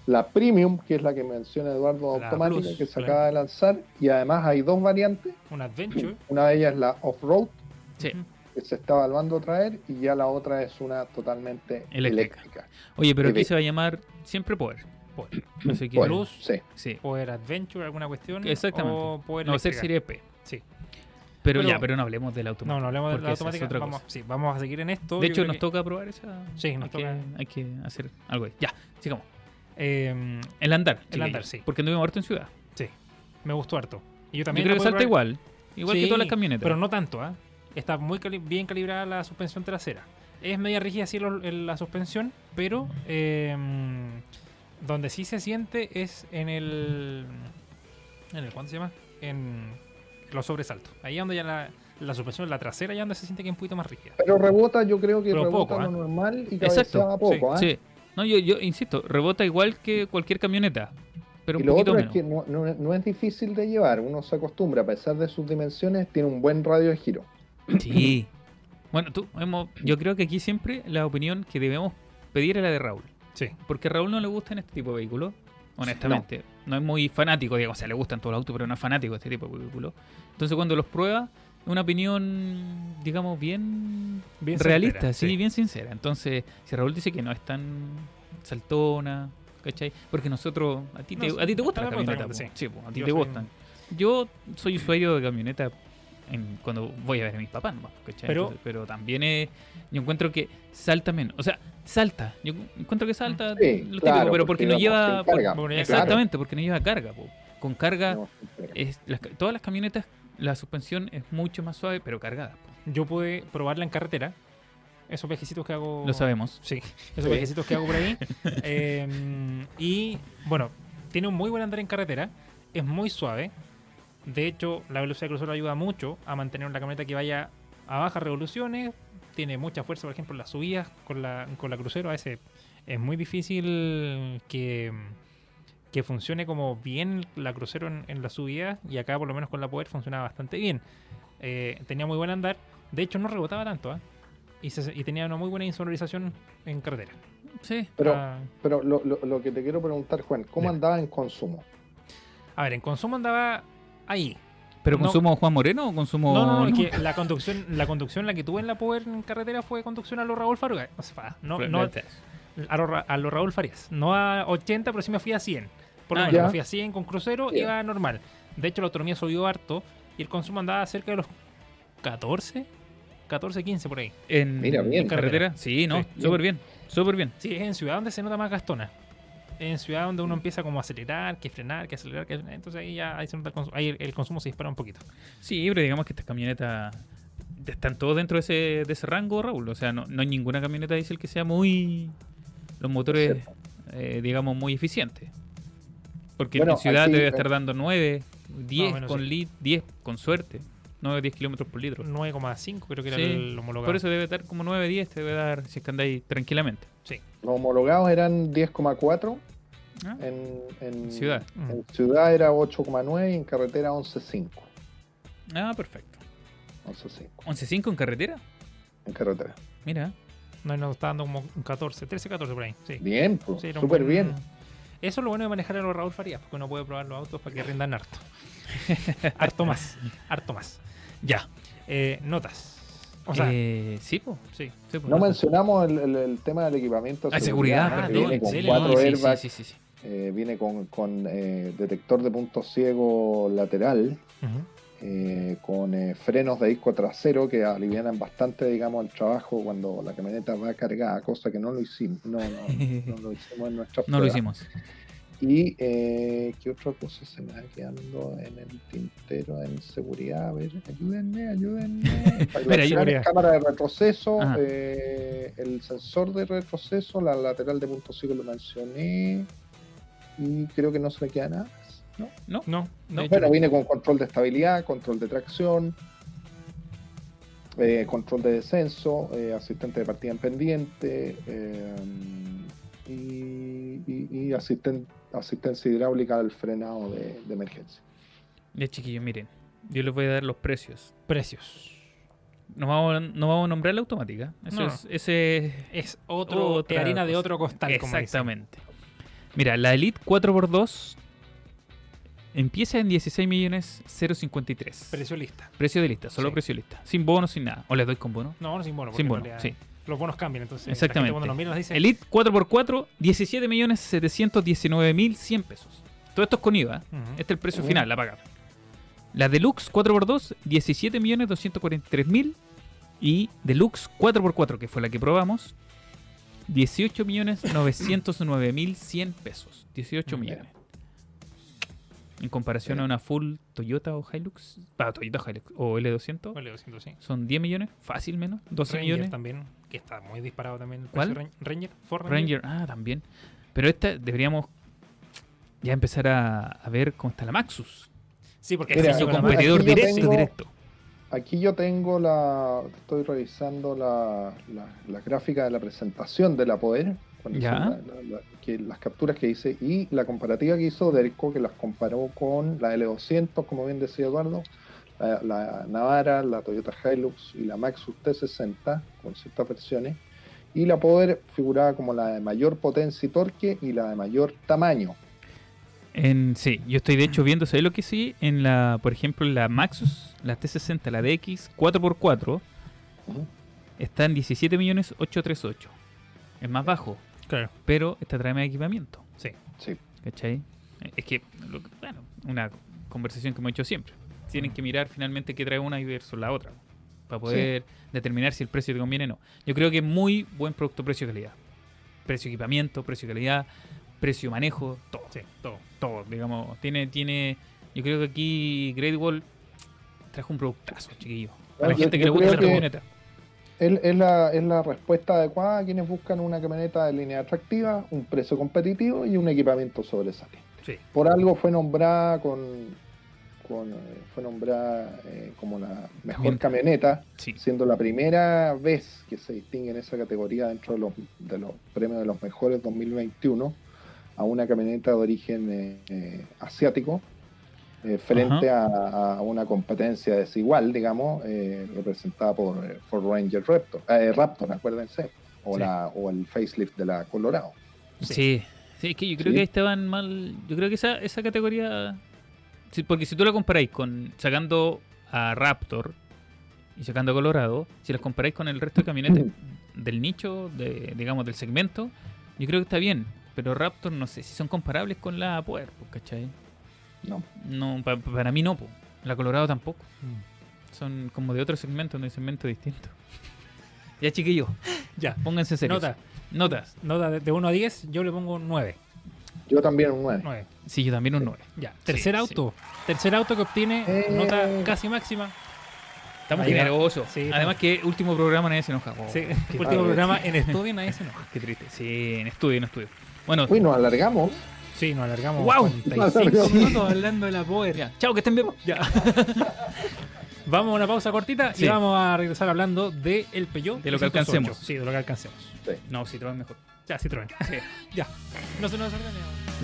la Premium, que es la que menciona Eduardo La automática, Plus, que se claro. acaba de lanzar, y además hay dos variantes, un Adventure. una de ellas es la Off-Road, Sí. que se está evaluando traer, y ya la otra es una totalmente Eléctrica. eléctrica. Oye, pero aquí se va a llamar siempre Power. Power. Así que- Power, Plus. sí. Sí. Power Adventure, alguna cuestión. Exactamente. O Power No ser serie P. Sí. Pero, Pero- ya, pero no hablemos de la automática. No, no hablemos de la es automática. otra Vamos, cosa. sí, vamos a seguir en esto. De Yo hecho, nos que, toca probar esa. Sí, nos hay, toca. Que, hay que hacer algo ahí. Ya, sigamos. Eh, El andar. El andar, sí. Porque anduvimos harto en ciudad. sí, me gustó harto. Y yo Yo también creo la que salta probar- igual. Igual que todas las camionetas. Pero no tanto, ¿ah? Está muy cali- bien calibrada la suspensión trasera. Es media rígida así la suspensión, pero eh, donde sí se siente es en el. En el ¿Cuánto se llama? En los sobresaltos. Ahí es donde ya la, la suspensión, la trasera, ya donde se siente que es un poquito más rígida. Pero rebota, yo creo que Pero rebota poco, lo ¿eh? normal y Exacto, poco. ¿eh? Sí. No, yo, yo insisto, rebota igual que cualquier camioneta. Pero Y un lo poquito otro menos. es que no, no- no es difícil de llevar, uno se acostumbra, a pesar de sus dimensiones, tiene un buen radio de giro. Sí. Bueno, tú, hemos, yo creo que aquí siempre la opinión que debemos pedir es la de Raúl. Sí. Porque a Raúl no le gustan este tipo de vehículos, honestamente. No, es muy fanático, digamos, o sea, le gustan todos los autos, pero no es fanático de este tipo de vehículos. Entonces cuando los prueba, una opinión, digamos, bien, Bien realista, sí, sí. bien sincera. Entonces, si Raúl dice que no es tan saltona, ¿cachai? Porque nosotros, a ti te, No, a ti te gusta la camioneta, po. sí. Sí, po, a ti Yo te gustan. Yo soy usuario de camioneta en- cuando voy a ver a mis papás, nomás, ¿cachai? Pero- Entonces, pero también es, yo encuentro que salta menos. O sea, salta. Yo encuentro que salta Sí, lo claro, típico, pero porque, no lleva. claro. exactamente, porque no lleva carga. po. Con carga, No, es, las todas las camionetas, la suspensión es mucho más suave, pero cargada. po. Yo pude probarla en carretera. Esos viajecitos que hago. Lo sabemos. Sí, esos Sí. viajecitos que hago por ahí. Eh, y bueno, tiene un muy buen andar en carretera. Es muy suave. De hecho, la velocidad de crucero ayuda mucho a mantener una camioneta que vaya a bajas revoluciones. Tiene mucha fuerza, por ejemplo, en las subidas con la, con la crucero. A veces es muy difícil que, que funcione como bien la crucero en, en la subida. Y acá, por lo menos con la Power, funcionaba bastante bien. Eh, tenía muy buen andar. De hecho, no rebotaba tanto. ¿ah? y, se- y tenía una muy buena insonorización en carretera. Sí. Pero, Ah, pero lo, lo- lo que te quiero preguntar, Juan, ¿cómo andaba en consumo? a ver, en consumo andaba ahí. ¿Pero No. consumo Juan Moreno o consumo.? No, no, no, es que la conducción, la conducción la que tuve en la Power en carretera fue conducción a los Raúl Farías. O sea, no, no, a los Ra- a los Raúl Farías. No a 80, pero sí me fui a 100. Por lo Ah, menos me fui a 100 con crucero, Bien. iba normal. De hecho, la autonomía subió harto y el consumo andaba cerca de los 14, 14, 15 por ahí. En, Mira, bien. en carretera. Sí, no, Sí. súper bien. Súper bien. Sí, es en ciudad donde se nota más gastona. En ciudad donde uno empieza como a acelerar, que frenar, que acelerar, que entonces ahí ya ahí se nota el consumo, ahí el, el consumo se dispara un poquito. Sí, pero digamos que estas camionetas están todos dentro de ese, de ese rango, Raúl. O sea, no, no hay ninguna camioneta diésel que sea muy. Los motores, eh, digamos, muy eficientes. Porque Bueno, en ciudad aquí, debe eh, estar dando 9, 10 menos, con sí. lit, 10 con suerte. 9 10 kilómetros por litro. 9,5 creo que era Sí, el homologado. Por eso debe estar como 9 10, te debe dar si es que andáis tranquilamente. Los homologados eran 10,4, Ah, en, en Ciudad. Mm. En ciudad era 8,9 y en carretera 11,5. Ah, perfecto. 11,5 11.5 en carretera. en carretera. Mira. No, no, está dando como un 14, 13, 14 por ahí. Sí. Bien, pues, Sí, súper buen- bien. Eso es lo bueno de manejar a los Raúl Farías, porque uno puede probar los autos para que rindan harto. harto más, harto más. Ya, eh, notas. O sea, eh, sí, pues. sí. No mencionamos el, el- el tema del equipamiento de Ah, seguridad, Ah, viene con airbags, eh, viene con, con, eh, detector de punto ciego lateral, Ujú. Eh, con eh, frenos de disco trasero que alivianan bastante, digamos, el trabajo cuando la camioneta va cargada, cosa que no lo hicimos, no, no, no lo hicimos en nuestra No lo hicimos. Y eh, qué otra cosa se me va quedando en el tintero en seguridad. A ver, ayúdenme, ayúdenme. La cámara de retroceso, eh, el sensor de retroceso, la lateral de punto ciego lo mencioné. Y creo que no se me queda nada. ¿No? No, No, Bueno, viene con control de estabilidad, control de tracción, eh, control de descenso, eh, asistente de partida en pendiente eh, y, y- y asisten- asistencia hidráulica al frenado de, de emergencia. Ya, chiquillos, miren. Yo les voy a dar los precios. Precios. No vamos, a- no vamos a nombrar la automática. Eso No. es, ese Es otro, Otra harina de otro costal, como. Exactamente. Mira, la Elite 4x2 empieza en 16.053. Precio lista. Precio de lista, solo Sí. precio lista. Sin bono, sin nada. ¿O les doy con bono? No, no sin bono. Sin bono, realidad sí. Los bonos cambian, entonces. la Exactamente. cuando nos mira nos dice. Elite 4x4, 17.719.100 pesos. Todo esto es con IVA. Ujú. Este es el precio Ujú. final a pagar. La Deluxe 4x2, 17.243.000. Y Deluxe 4x4, que fue la que probamos, 18.909.100 pesos. 18 Mm, millones. En comparación Bien. a una full Toyota o Hilux, ah, Toyota Hilux o L200, Vale, 200, sí. son 10 millones, fácil menos, 12 Ranger millones. también, que está muy disparado también. el ¿Cuál? precio de Ran- Ranger, Ford Ranger. Ranger, ah, también. Pero esta deberíamos ya empezar a, a ver cómo está la Maxus. Sí, porque Que Mira, es su competidor yo directo, tengo- directo. Aquí yo tengo la. Estoy revisando la, la, la gráfica de la presentación de la Poder. Cuando Ya. hice la- la- la- que, las capturas que hice y la comparativa que hizo Derco, que las comparó con la L200, como bien decía Eduardo, la, Navara, la Toyota Hilux y la Maxus T60, con ciertas versiones. Y la Poder figuraba como la de mayor potencia y torque y la de mayor tamaño. En, sí, yo estoy de hecho viendo, ¿sabes lo que sí? En la, por ejemplo, la Maxus, la T60, la DX 4x4, Ujú. está en 17.838. Es más bajo, Claro, pero esta trae más equipamiento. sí. Sí. ¿Cachai? Es que, lo que- bueno, una conversación que hemos hecho siempre. Tienen que mirar finalmente qué trae una y versus la otra. Para poder determinar si el precio te conviene o no. Yo creo que es muy buen producto precio-calidad. Precio equipamiento, precio-calidad, precio manejo, todo. Sí, todo. Todo, digamos. Tiene, tiene. Yo creo que aquí Great Wall trajo un productazo, chiquillo. Para la gente que le gusta la que- camioneta. Es, es la, es la respuesta adecuada a quienes buscan una camioneta de línea atractiva, un precio competitivo y un equipamiento sobresaliente. Sí. Por algo fue nombrada con, con, eh, fue nombrada eh, como la mejor Camioneta. camioneta, Sí. siendo la primera vez que se distingue en esa categoría dentro de los, de los premios de los mejores 2021 a una camioneta de origen eh, asiático eh, frente a, a una competencia desigual, digamos, eh, representada por eh, Ford Ranger Raptor, eh, Raptor, acuérdense, o, Sí. la, o el facelift de la Colorado. Sí. sí, es que yo creo Sí. que ahí estaban mal. Yo creo que esa, esa categoría. sí, porque si tú la comparáis con sacando a Raptor y sacando a Colorado, si las comparáis con el resto de camionetas del nicho, de, digamos, del segmento, yo creo que está bien. Pero Raptor no sé si son comparables con la Power, pues, ¿cachai? No. No, pa- pa- para mí no, po. la Colorado tampoco. Son como de otro segmento, de un segmento distinto. ya, chiquillos, Ya. pónganse serios. Nota. Notas. Nota de, de 1 a 10, yo le pongo 9. Yo también un 9. 9. Sí, yo también un 9. Ya. Tercer sí. auto. Tercer auto que obtiene Eh. nota casi máxima. Estamos Ahí generosos. Sí, Además que último programa nadie se enoja. Oh, Sí, qué, último padre. programa en estudio nadie se enoja. qué triste. Sí, en estudio, en estudio. Bueno, Uy, nos alargamos. Sí, nos alargamos ¡Guau! 45 minutos hablando de la Power. ya. chao, que estén bien. Ya. vamos a una pausa cortita Sí. y vamos a regresar hablando de el Peugeot. De lo que 308. alcancemos. Sí, de lo que alcancemos. No, si traes mejor. Ya, Citroën. ya. No se nos.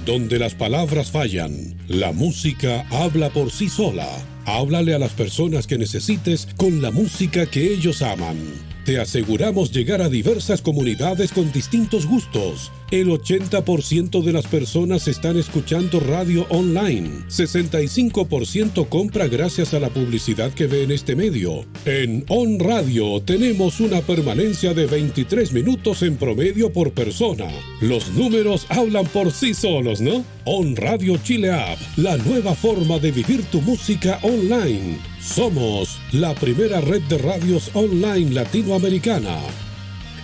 Donde las palabras fallan, la música habla por sí sola. Háblale a las personas que necesites con la música que ellos aman. Te aseguramos llegar a diversas comunidades con distintos gustos. El 80% de las personas están escuchando radio online. 65% compra gracias a la publicidad que ve en este medio. En On Radio tenemos una permanencia de 23 minutos en promedio por persona. Los números hablan por sí solos, ¿no? On Radio Chile App, la nueva forma de vivir tu música online. Somos la primera red de radios online latinoamericana.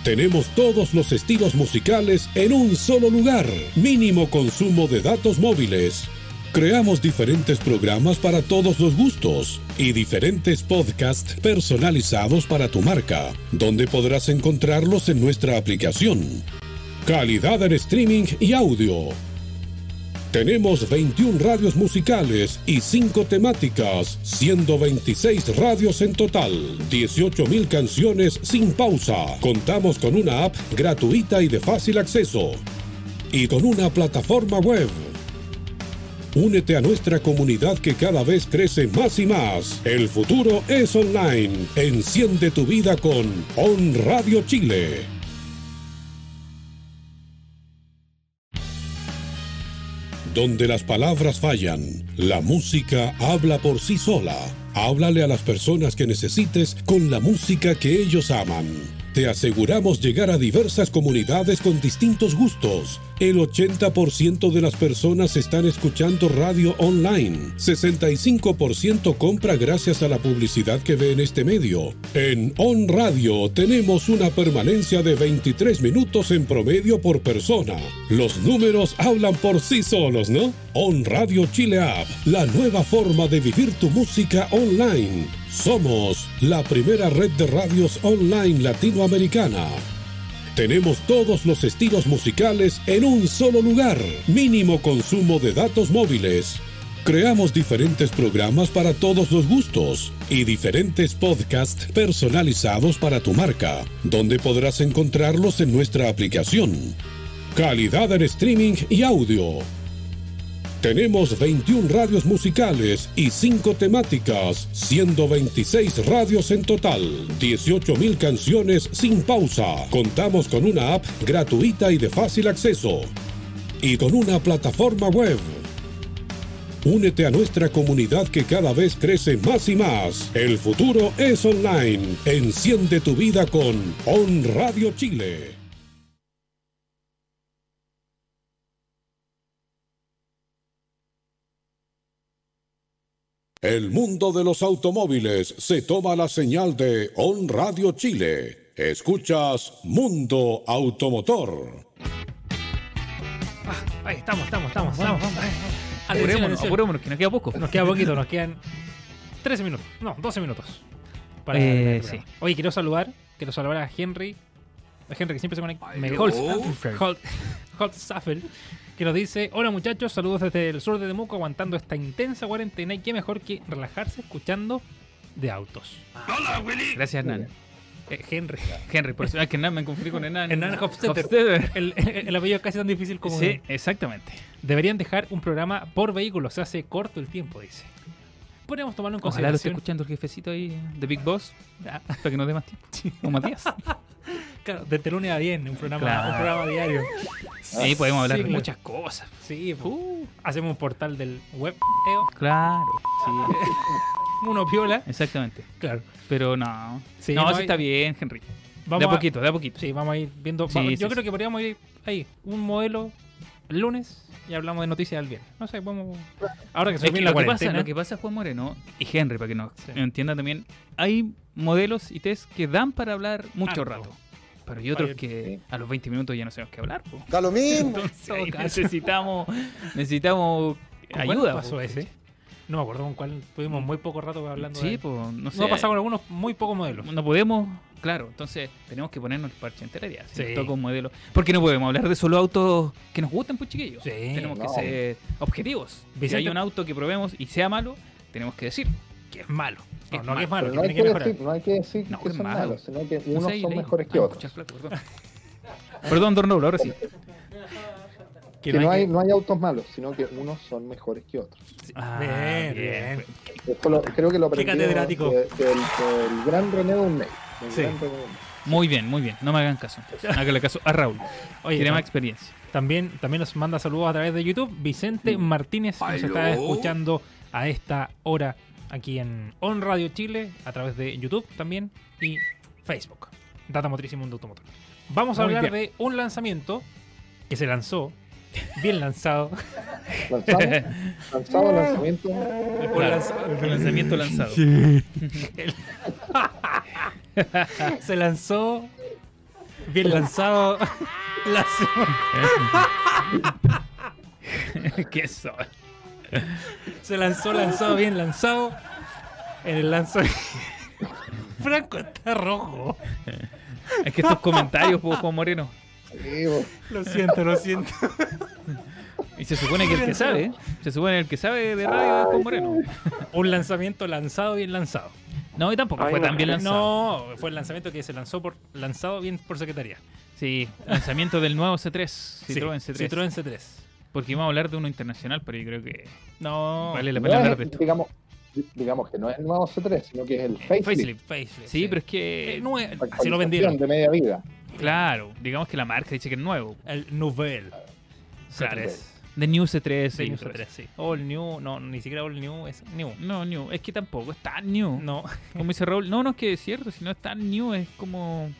Tenemos todos los estilos musicales en un solo lugar. Mínimo consumo de datos móviles. Creamos diferentes programas para todos los gustos y diferentes podcasts personalizados para tu marca, donde podrás encontrarlos en nuestra aplicación. Calidad en streaming y audio. Tenemos 21 radios musicales y 5 temáticas, siendo 26 radios en total, 18.000 canciones sin pausa. Contamos con una app gratuita y de fácil acceso. Y con una plataforma web. Únete a nuestra comunidad que cada vez crece más y más. El futuro es online. Enciende tu vida con On Radio Chile. Donde las palabras fallan, la música habla por sí sola. Háblale a las personas que necesites con la música que ellos aman. Te aseguramos llegar a diversas comunidades con distintos gustos. El 80% de las personas están escuchando radio online. 65% compra gracias a la publicidad que ve en este medio. En On Radio tenemos una permanencia de 23 minutos en promedio por persona. Los números hablan por sí solos, ¿no? On Radio Chile App, la nueva forma de vivir tu música online. Somos la primera red de radios online latinoamericana. Tenemos todos los estilos musicales en un solo lugar. Mínimo consumo de datos móviles. Creamos diferentes programas para todos los gustos y diferentes podcasts personalizados para tu marca, donde podrás encontrarlos en nuestra aplicación. Calidad en streaming y audio. Tenemos 21 radios musicales y 5 temáticas, siendo 26 radios en total, 18.000 canciones sin pausa. Contamos con una app gratuita y de fácil acceso. Y con una plataforma web. Únete a nuestra comunidad que cada vez crece más y más. El futuro es online. Enciende tu vida con On Radio Chile. El mundo de los automóviles se toma la señal de On Radio Chile. Escuchas Mundo Automotor. Ahí estamos, estamos, estamos. estamos. Apurémonos, apurémonos, que nos queda poco. Nos queda poquito, nos quedan 13 minutos. No, 12 minutos. Para Eh, sí. Oye, quiero saludar. Quiero saludar a Henry. A Henry que siempre se conecta. Holt- Holt- Holt Staffel, Que nos dice: Hola muchachos, saludos desde el sur de Temuco, aguantando esta intensa cuarentena. Y qué mejor que relajarse escuchando de autos. Gracias, Hernán. Eh, Henry. Henry, por eso. Ah, que Hernán me confundí con Hernán. Hernán Hofstetter. Hofstetter. El, el apellido es casi tan difícil como. Sí, exactamente. Deberían dejar un programa por vehículo, se hace corto el tiempo, dice. Podríamos tomarlo en Ojalá lo esté consideración. escuchando el jefecito ahí de Big Boss. Para que nos dé más tiempo. O más días. Claro, desde lunes a viernes, un programa, Claro. un programa diario. Ahí podemos hablar Sí, de claro. muchas cosas. Sí, po. Uh, hacemos un portal del web, EO, claro. Sí, uno piola. exactamente. Claro. Pero no. Sí, no, no hay- está bien, Henry. Vamos de a poquito, de a poquito. Sí, vamos a ir viendo. Sí, vamos- sí, yo creo que podríamos ir ahí, un modelo el lunes y hablamos de noticias del viernes. No sé, vamos. Ahora que se Es que la lo, que pasa, lo que pasa, Juan Moreno y Henry, para que nos entiendan también, hay modelos y test que dan para hablar mucho rato. Pero hay otros que a los 20 minutos ya no sabemos qué hablar. po. Da lo mismo. Entonces ahí caso. necesitamos, necesitamos ¿Con cuál ayuda. pasó po. ese? No me acuerdo con cuál tuvimos muy poco rato hablando de Sí, pues no sé. No ha pasado con algunos muy pocos modelos. No podemos, claro, entonces tenemos que ponernos el parche entera ya. Si Sí. nos toca un modelo. Porque no podemos hablar de solo autos que nos gusten, pues chiquillos. Sí, tenemos que ser objetivos. Si hay un auto que probemos y sea malo, tenemos que decir. Que es malo. Que No, es no que es malo. que no hay tiene que, que mejorar. decir, no hay que decir No, que es son malo. malos, sino que No unos sé, son leí. mejores que Ah, otros. escucha, flaco, perdón. Perdón, Don Raúl, ahora sí. Que Que no hay, que- no hay autos malos, sino que unos son mejores que otros. Ah, bien, bien. lo- creo que lo Qué aprendí de- del, gran René Dumney. del Sí. Muy bien, muy bien. No me hagan caso. Háganle caso a Raúl. Oye, Tiene más experiencia. también, también nos manda saludos a través de YouTube. Vicente Martínez nos está escuchando a esta hora aquí en On Radio Chile, a través de YouTube también y Facebook. Data Motriz y Mundo Automotor. Vamos a Muy hablar bien. de un lanzamiento que se lanzó, bien lanzado. Lanzamos, lanzado lanzamiento. El lanzamiento lanzado. se lanzó bien lanzado la semana- ¿Qué son? se lanzó lanzado bien lanzado en el lanzamiento Franco está rojo Es que estos comentarios, pues, Juan Moreno. Lo siento lo siento Y se supone que el que sabe, ¿eh? se supone el que sabe de radio es Juan Moreno. un lanzamiento lanzado bien lanzado No, y tampoco fue tan bien lanzado. no fue el lanzamiento que se lanzó por lanzado bien por secretaría Sí, lanzamiento del nuevo C3, Citroën Sí, C3. Citroën C3 Porque íbamos a hablar de uno internacional, pero yo creo que no vale la No pena es, hablar de esto. digamos, digamos que no es el nuevo C3, sino que es el facelift. Facelift. Facelift, Sí, pero es que, no es- así lo vendieron de media vida. claro, digamos que la marca dice que es nuevo. el Nouvel Claro. C3 De New C3. Sí, New todo C3, eso. sí. All New, no, ni siquiera All New, es New. No, New. Es que tampoco es tan New. No, Como dice Raúl, no, no es que es cierto, si no es tan New, es como.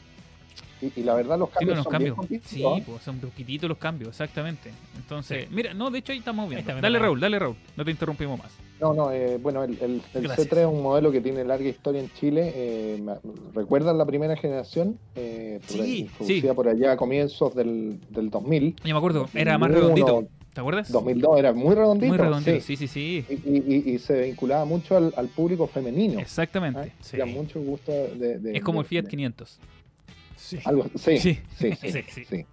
Y, y la verdad, los cambios unos son cambios. bien Sí, pues son poquititos los cambios, exactamente. Entonces, Sí. mira, no, de hecho ahí estamos viendo. dale. Raúl, dale Raúl. No te interrumpimos más. No, no, eh, bueno, el, el- el Gracias. C3 es un modelo que tiene larga historia en Chile. eh, ¿Recuerdan la primera generación? Eh, por Sí, ahí, sí. por allá a comienzos del, del 2000. Yo me acuerdo, era más 2001, redondito. ¿Te acuerdas? 2002 era muy redondito. Muy redondito, sí. sí, sí, sí. Y, y- y- y se vinculaba mucho al, al público femenino. Exactamente. ¿eh? Sí. Era mucho gusto de, de- Es como el Fiat de- 500. Sí. Algo, sí, Sí. sí, sí, Sí, sí, sí.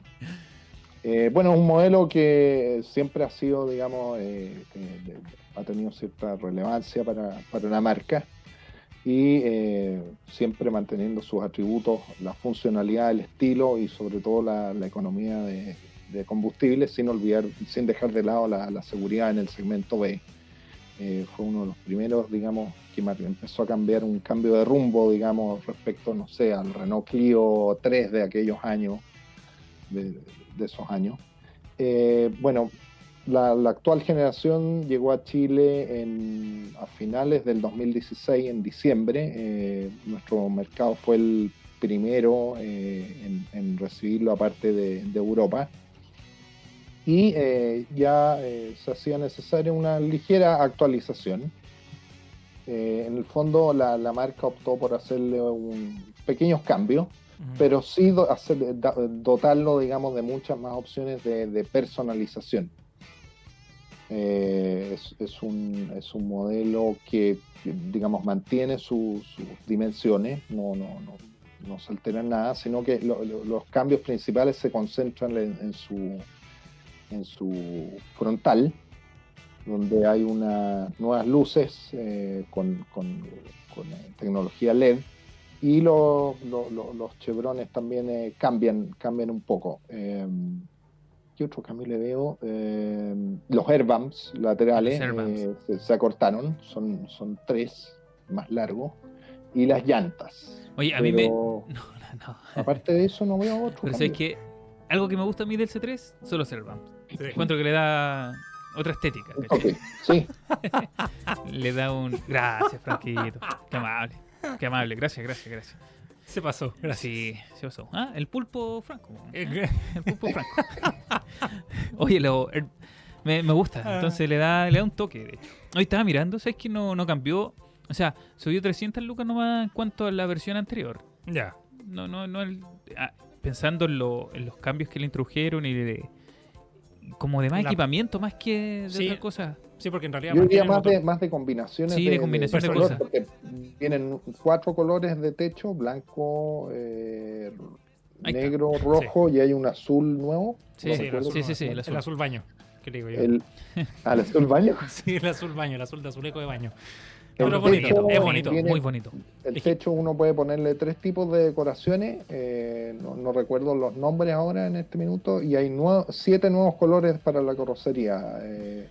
Eh, bueno, es un modelo que siempre ha sido, digamos, eh, eh, de- ha tenido cierta relevancia para, para la marca y eh, siempre manteniendo sus atributos, la funcionalidad, el estilo y sobre todo la, la economía de, de combustible, sin olvidar, sin dejar de lado la, la seguridad en el segmento B. Eh, fue uno de los primeros, digamos, empezó a cambiar un cambio de rumbo, digamos, respecto, no sé, al Renault Clio 3 de aquellos años, de, esos años. Eh, bueno, la, actual generación llegó a Chile en, a finales del 2016, en diciembre. Eh, nuestro mercado fue el primero eh, en, recibirlo aparte de, Europa. Y ya se hacía necesaria una ligera actualización. Eh, en el fondo la, la marca optó por hacerle un, pequeños cambios pero sí do- hacer- da- dotarlo, digamos, de muchas más opciones de, de personalización. Eh, es, es un, es un modelo que, que, digamos, mantiene su- sus dimensiones, no, no, no, no se altera nada, sino que lo- lo- los cambios principales se concentran en, en su, en su frontal, donde hay unas nuevas luces eh, con, con- con, eh, tecnología LED y los, los, chevrones también eh, cambian, cambian un poco. Eh, ¿Qué otro cambio le veo? Eh, los airbumps laterales eh, se, se acortaron, son, son tres más largos. Y las llantas. Oye, a mí me. Pero, No, no, no. Aparte de eso, no veo otro. Pero cambio. sabes que algo que me gusta a mí del C3 son los airbumps. Encuentro que le da otra estética. Sí, Le da un. Gracias, Franquito. Qué amable. Qué amable. Gracias, gracias, gracias. Se pasó, gracias. Sí, se pasó. Ah, el pulpo Franco. Eh, El pulpo Franco. Oye, lo, el- me, me gusta. Ah. Entonces le da, le da un toque, de hecho. Hoy estaba mirando, ¿sabes que no, no cambió? O sea, subió 300 lucas nomás en cuanto a la versión anterior. Ya. No, no, no. el- ah, pensando en, lo- en los cambios que le introdujeron y de. Como de más La- equipamiento, más que de Sí. otra cosa. Sí, porque en realidad. yo diría más de, más de combinaciones. Sí, de de color, cosas. Porque vienen cuatro colores de techo: blanco, eh, negro, rojo y hay un azul nuevo. Sí, No sí, sí, sí, sí, el el azul. azul. baño. ¿Qué le digo yo? El, el azul baño. Sí, el azul baño, el azul de azulejo de baño. Pero es bonito, es bonito, Muy bonito. El techo uno puede ponerle tres tipos de decoraciones, eh, no, no recuerdo los nombres ahora en este minuto, y hay nue- siete nuevos colores para la carrocería. eh,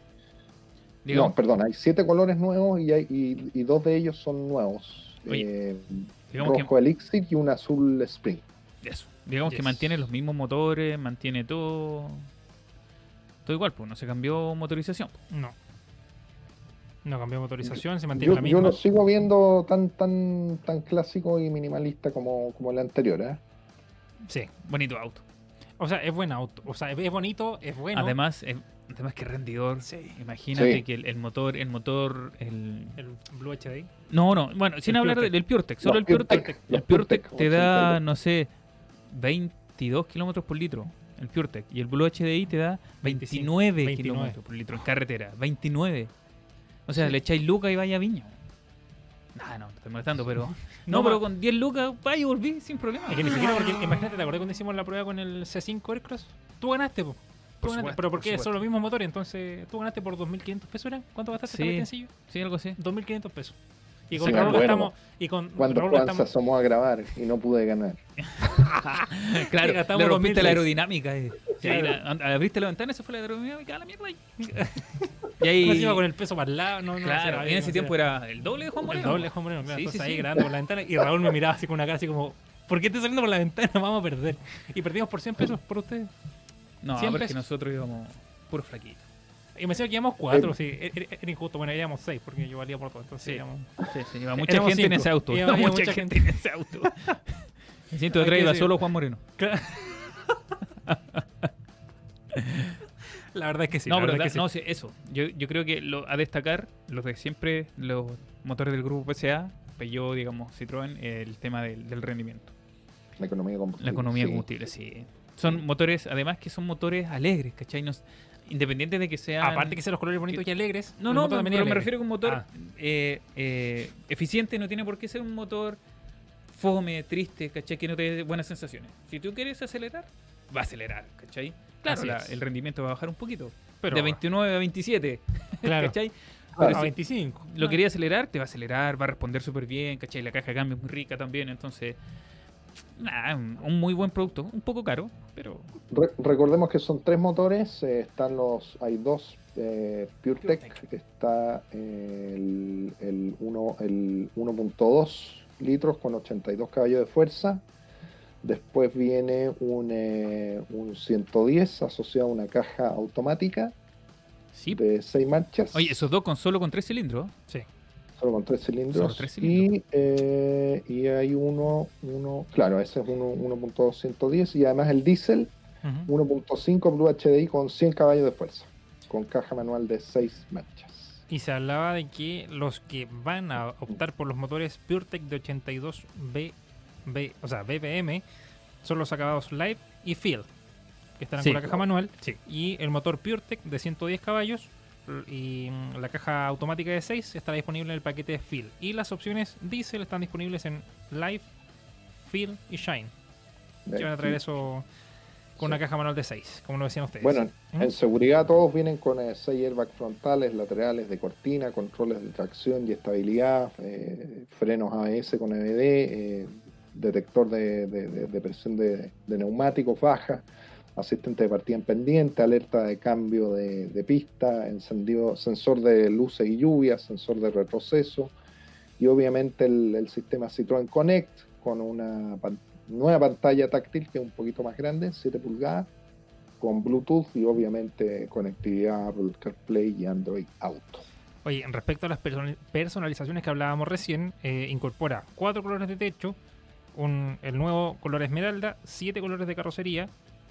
no, perdón, hay siete colores nuevos y, hay, y, y dos de ellos son nuevos. Oye, Eh, digamos que- rojo Elixir y un azul Spring. Eso. Digamos que mantiene los mismos motores, mantiene todo. Todo igual, pues no se cambió motorización. No. No cambió motorización, se mantiene Yo, la yo misma. lo sigo viendo tan tan tan clásico y minimalista como, como el anterior. ¿eh? Sí. Bonito auto. O sea, es buen auto. O sea, es es bonito, es bueno. Además, eh, además que rendidor. Sí. Imagínate Sí. que el, el motor, el motor, el. El Blue HDI. No, no, bueno, sin El hablar del PureTech, solo el PureTech. PureTech, El PureTech te da, 82. no sé, 22 kilómetros por litro. El PureTech. Y el Blue HDI te da 29 29. kilómetros por litro en carretera. 29. O sea, Sí. le echáis lucas y vaya a Viña. Nah, no, te estoy molestando, pero. No, No, pero con 10 lucas, vaya y volví sin problema. Es que ni siquiera porque, imagínate, ¿te acordás cuando hicimos la prueba con el C5 Aircross? Tú ganaste, po. Por supuesto, pero por porque son los mismos motores, entonces tú ganaste por 2.500 pesos, ¿eran? ¿Cuánto gastaste Sí. Sí, algo así. 2.500 pesos. Y con Sí, Raúl gastamos... Y con Cuando Raúl Juan se gastamos... asomó a grabar y no pude ganar. Claro, gastamos le rompiste 2006. la aerodinámica. eh. Sí, ahí la- abriste la ventana y se fue la aerodinámica a la mierda. ahí. Y ahí. encima con el peso para el lado, no, no, Claro, en ese tiempo era el doble de Juan El Moreno. doble Juan Moreno, claro. Sí, entonces ahí sí. grabando por la ventana y Raúl me miraba así con una cara así como, ¿por qué estoy saliendo por la ventana? Vamos a perder. Y perdimos por 100 pesos por ustedes. No, 100 porque nosotros íbamos puro flaquito. Y me decía que íbamos 4, sí. Era, era- era injusto. Bueno, íbamos 6 porque yo valía por todo. Entonces Sí. íbamos... Sí, sí, iba mucha Éramos gente en ese auto. Iba- Iba había mucha, mucha gente en ese auto. Me siento que iba solo Juan Moreno. Claro. La verdad es que sí. no, pero es que sí. no, sí, eso. Yo, yo creo que lo, a destacar, los de siempre, los motores del grupo PSA, Peugeot, digamos, Citroën, el tema del, del rendimiento. La economía de combustible. La economía de sí. combustible, sí. Son motores, además que son motores alegres, ¿cachai? No, independiente de que sean... Aparte que sean los colores bonitos y alegres. No, no, pero me refiero a un motor Ah. eh, eh, eficiente, no tiene por qué ser un motor fome, triste, ¿cachai? Que no te dé buenas sensaciones. Si tú quieres acelerar, va a acelerar, ¿cachai? Claro, la- el rendimiento va a bajar un poquito. Pero, de 29 a 27, claro, ¿cachai? a Pero si 25. lo Ah. quería acelerar, te va a acelerar, va a responder súper bien, ¿cachai? La caja de cambio es muy rica también, entonces... Un, muy buen producto, un poco caro, pero... Re- recordemos que son tres motores, eh, están los, hay dos eh, PureTech, PureTech. está eh, el, el, uno- el 1.2 litros con 82 caballos de fuerza, después viene un, eh, un 110 asociado a una caja automática Sí. de 6 marchas, Oye, esos dos con solo con tres cilindros. Sí. Solo con 3 cilindros, Solo tres cilindros. Y, eh, y hay uno, uno, claro, ese es uno 1.2 110 y además el diésel Ujú. 1.5 Blue HDI con 100 caballos de fuerza, con caja manual de 6 marchas. Y se hablaba de que los que van a optar por los motores PureTech de 82 B, B, o sea, BPM son los acabados Live y Field, que estarán Sí. con la caja manual. Y el motor PureTech de 110 caballos y mm, la caja automática de 6 estará disponible en el paquete Field. Y las opciones Diesel están disponibles en Live, Field y Shine. Que van a traer eso con una caja manual de 6, como lo decían ustedes. Bueno, ¿Mm? en seguridad todos vienen con 6 airbags frontales, laterales de cortina, controles de tracción y estabilidad, eh, frenos ABS con EBD, eh, detector de, de- de- de presión de neumáticos baja, asistente de partida en pendiente, alerta de cambio de, pista, encendido, sensor de luces y lluvia, sensor de retroceso y obviamente el, el sistema Citroën Connect con una nueva pantalla táctil que es un poquito más grande, 7 pulgadas, con Bluetooth y obviamente conectividad Apple CarPlay y Android Auto. Oye, respecto a las person- personalizaciones que hablábamos recién, eh, incorpora cuatro colores de techo, el nuevo color esmeralda, siete colores de carrocería,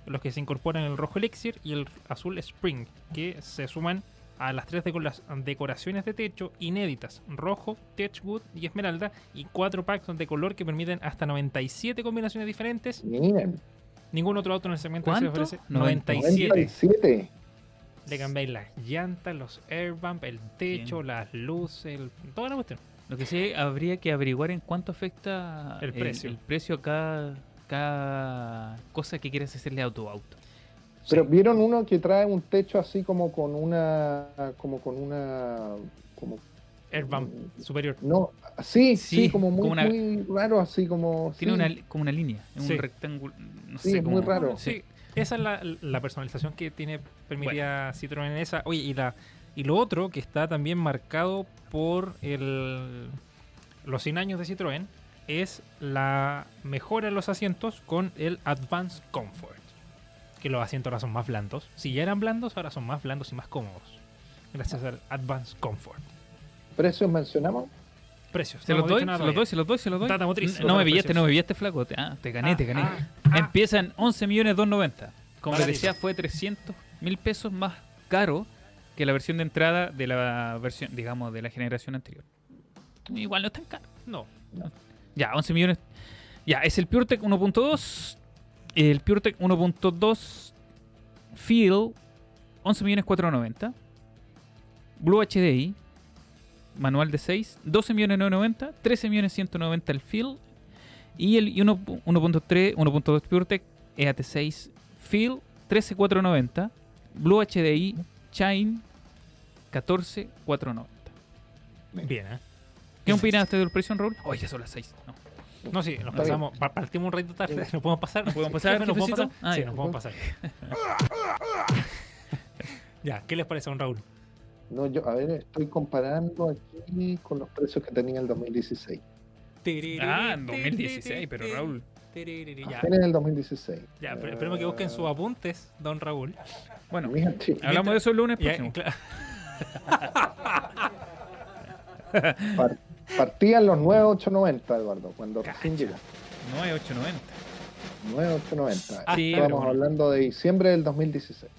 los que se incorporan el rojo elixir y el azul spring, que se suman a las tres decoraciones de techo inéditas, rojo, Tetchwood y esmeralda, y cuatro packs de color que permiten hasta 97 combinaciones diferentes. Miren, Ningún otro auto en el segmento se ofrece Noven- 97. 97. Le cambiáis las llantas, los airbump, el techo, Bien. las luces, el- toda la cuestión. Lo que sí habría que averiguar en cuánto afecta El precio. el precio a cada, cosa que quieras hacerle a tu auto. Pero vieron uno que trae un techo así como con una, como con una, como Airbump superior. no, sí, sí, Sí, como muy, como una- muy raro, así como Tiene sí. una, como una línea, un rectángulo. No Sí, sé es muy raro. Sí, esa es la, la personalización que tiene permitida Citroën en esa. Oye, y la y lo otro que está también marcado por el, los 100 años de Citroën es la mejora en los asientos con el Advanced Comfort. Que los asientos ahora son más blandos. Si ya eran blandos, ahora son más blandos y más cómodos. Gracias al Advanced Comfort. ¿Precios mencionamos? Precios. Se no los doy, se los doy, se los doy, se los doy. No me pillaste, no me pillaste, flaco. Te- Ah, te gané, Ah, te gané. ah, ah. Empiezan 11 millones 290. Como les decía, fue 300 mil pesos más caro que la versión de entrada de la versión, digamos, de la generación anterior. Igual no es tan caro. No. Ya, 11 millones. Ya, es el PureTech 1.2. El PureTech 1.2 Feel 11 millones 490. Blue HDI manual de 6, 12 millones 990, 13 millones 190 el Feel y el y uno- 1.3, 1.2 PureTech EAT6 Feel 13490, Blue HDI Shine 14490. Bien, ¿eh? ¿Qué opinaste del precio, Raúl? Oye, ya son las 6. No. No, sí, nos pasamos. pa- Partimos un ratito tarde. ¿Nos podemos pasar? ¿Nos podemos pasar, ¿Nos podemos jefecito? pasar? Ah, sí, ya. nos podemos pasar. ya, ¿qué les parece a un Raúl? No, yo, a ver, estoy comparando aquí con los precios que tenía el 2016. Ah, en 2016, pero Raúl. Ya, Apenas en el 2016. ya pero esperemos que busquen sus apuntes, don Raúl. Bueno, hablamos de eso el lunes Ya, próximo. cla- Par- partían los 9,890, Eduardo, cuando recién llegó. 9890. 9,890. Ah, Sí, Estamos bueno. hablando de diciembre del 2016.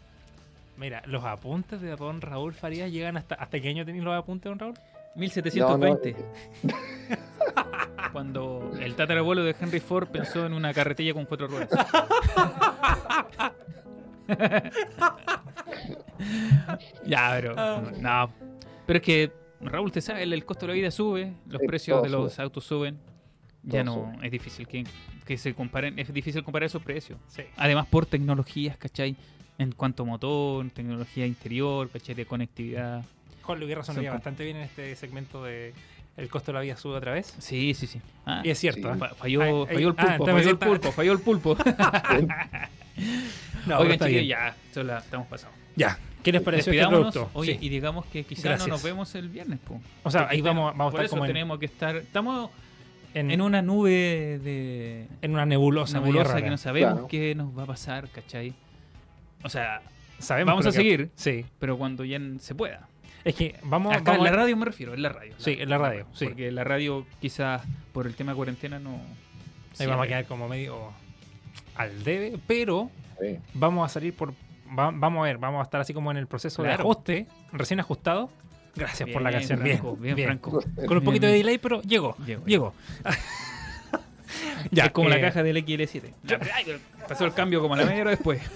Mira, los apuntes de don Raúl Farías llegan hasta. ¿Hasta qué año tenéis los apuntes, don Raúl? 1720. Cuando el tatarabuelo de Henry Ford pensó en una carretilla con cuatro ruedas. ya, pero. No. Pero es que, Raúl, te sabe, el, el costo de la vida sube, los Sí, precios de los sube. autos suben. Ya Todo no, es difícil que, que se comparen, es difícil comparar esos precios. Sí. Además, por tecnologías, ¿cachai? En cuanto a motor, tecnología interior, ¿cachai? De conectividad. Juan Luis Son razonaría com- bastante bien en este segmento de El costo de la vida sube otra vez. Sí, sí, sí. Ah, Y es cierto. Sí. ¿eh? falló, Ay, ay, falló el ah, pulpo, falló el pulpo, falló el pulpo. No, Oigan, chiquillos, ya, la estamos pasando. Ya. ¿Qué les pareció este producto? oye, Sí. y digamos que quizás no nos vemos el viernes, po. O sea, Porque ahí vamos, vamos a Por estar eso como en, tenemos que estar, estamos en, en una nube de en una nebulosa, nebulosa rara. que no sabemos Claro. qué nos va a pasar, ¿cachai? O sea, Sabemos vamos a que- seguir, Sí. pero cuando ya se pueda. Es que vamos, Acá vamos en la radio me refiero, en la radio. Sí, en la radio, sí. Porque la radio quizás por el tema de cuarentena no... Ahí vamos a quedar como medio al debe, pero Sí. vamos a salir por. Va- vamos a ver, vamos a estar así como en el proceso de ajuste, recién ajustado. Gracias por la Bien, canción, Franco, bien, bien. Franco. Con un poquito de delay, pero llegó, Llegó, llegó. Ya, es como eh, la caja del XL7. Ya, pero, ay, pero pasó el cambio como a la media hora después.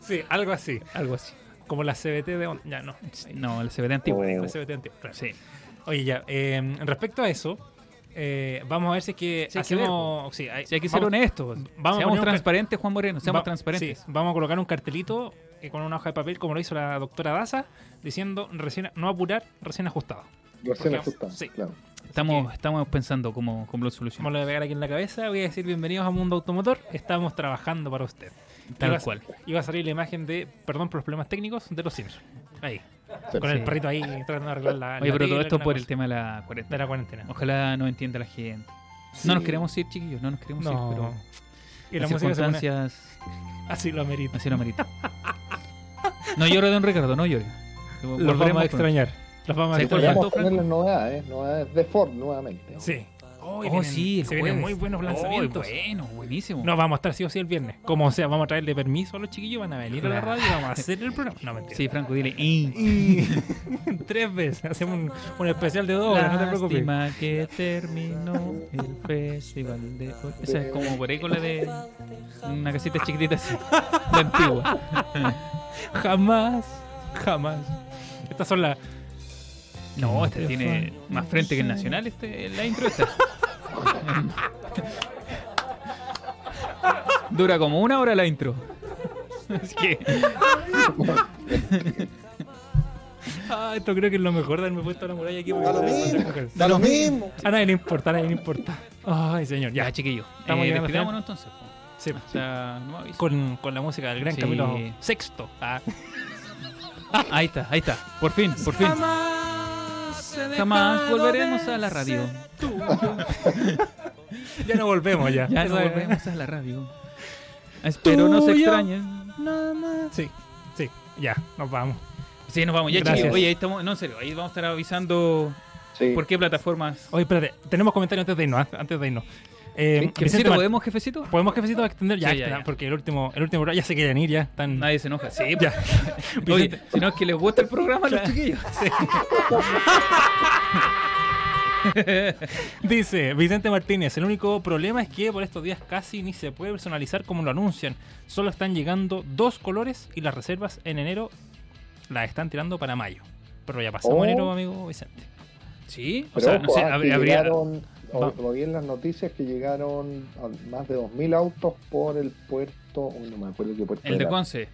Sí, algo así, Algo así. como la CBT de. on- Ya, no. No, el CBT antiguo. Oh. La CBT antigua, claro. Sí. Oye, ya, eh, respecto a eso, Eh, vamos a ver si es que Sí, hay que ver, hacemos. sí, hay, Si hay que ser vamos- honestos. vamos a seamos transparentes, Juan Moreno. Seamos va- transparentes. sí, vamos a colocar un cartelito eh, con una hoja de papel, como lo hizo la doctora Daza, diciendo recién, no apurar, recién ajustado. Porque- ajustada, sí. claro. Estamos, estamos pensando cómo, cómo lo Como solucionamos. voy a pegar aquí en la cabeza, voy a decir bienvenidos a Mundo Automotor. Estamos trabajando para usted. Tal iba a- cual. Iba a salir la imagen de, perdón por los problemas técnicos, de los Simpsons. Ahí. Con sí. el perrito ahí tratando de arreglar la. Oye, la pero todo esto por el tema de la de cuarentena. la cuarentena. Ojalá nos entienda la gente. Sí. No nos queremos ir, chiquillos, no nos queremos ir, No. pero Y la las circunstancias así lo amerita. así lo ameritan. No llore, don Ricardo, no llore. Los vamos a extrañar. Los vamos a ¿Sabes cuál extrañar. las novedades, novedades de Ford nuevamente. Sí. Hoy Oh, vienen- sí, se vienen muy buenos Oh, lanzamientos. bueno, buenísimo. No, vamos a estar sí o sí el viernes. Como sea, vamos a traerle permiso a los chiquillos, van a venir a la radio y vamos a hacer el programa. No, mentira. Sí, Franco, dile. "Y". Tres veces. Hacemos un, un especial de dos horas, no te preocupes. Que terminó el festival de. Esa es como por ahí con la de una casita chiquitita así, la antigua. Jamás, jamás. Estas son las. No, este tiene más frente que el nacional, este, la intro esta. Dura como una hora la intro. Así que, Ah, esto creo que es lo mejor de haberme puesto la muralla aquí. porque Da lo mismo. recoger. Da lo mismo. A nadie le importa, a nadie le importa. Ay, señor, ya, chiquillo. Estamos Eh, despidámonos entonces. Sí, O sea, no aviso. con, con la música del gran Sí. Camilo Sexto. Ah. Ahí está, ahí está. Por fin, por fin. Jamás volveremos a la radio. Ya no volvemos ya. Ya no volvemos a la radio. Espero no se extrañen. Sí, sí, ya, nos vamos. Sí, nos vamos. Ya, Gracias. chiquillos. Oye, ahí estamos. No, en serio. Ahí vamos a estar avisando Sí. por qué plataformas. Oye, espérate, tenemos comentarios antes de irnos. ah, Antes de irnos. Eh, Vicente ¿Jefecito, Mar- podemos, jefecito? ¿Podemos, jefecito, extender? Ya, Sí, ya, espera, ya. porque el último, el último, ya se quieren ir, ya. Están... Nadie se enoja. Sí, Ya. Oye, Vicente- si no es que les gusta el programa a los chiquillos. Dice Vicente Martínez, el único problema es que por estos días casi ni se puede personalizar como lo anuncian. Solo están llegando dos colores y las reservas en enero las están tirando para mayo. Pero ya pasamos Oh. enero, amigo Vicente. Sí, o Pero sea, no sé, ah, habría. habría- llegaron, o- Va. lo vi en las noticias que llegaron a más de 2.000 autos por el puerto, uy, no me acuerdo qué puerto El de. Conce,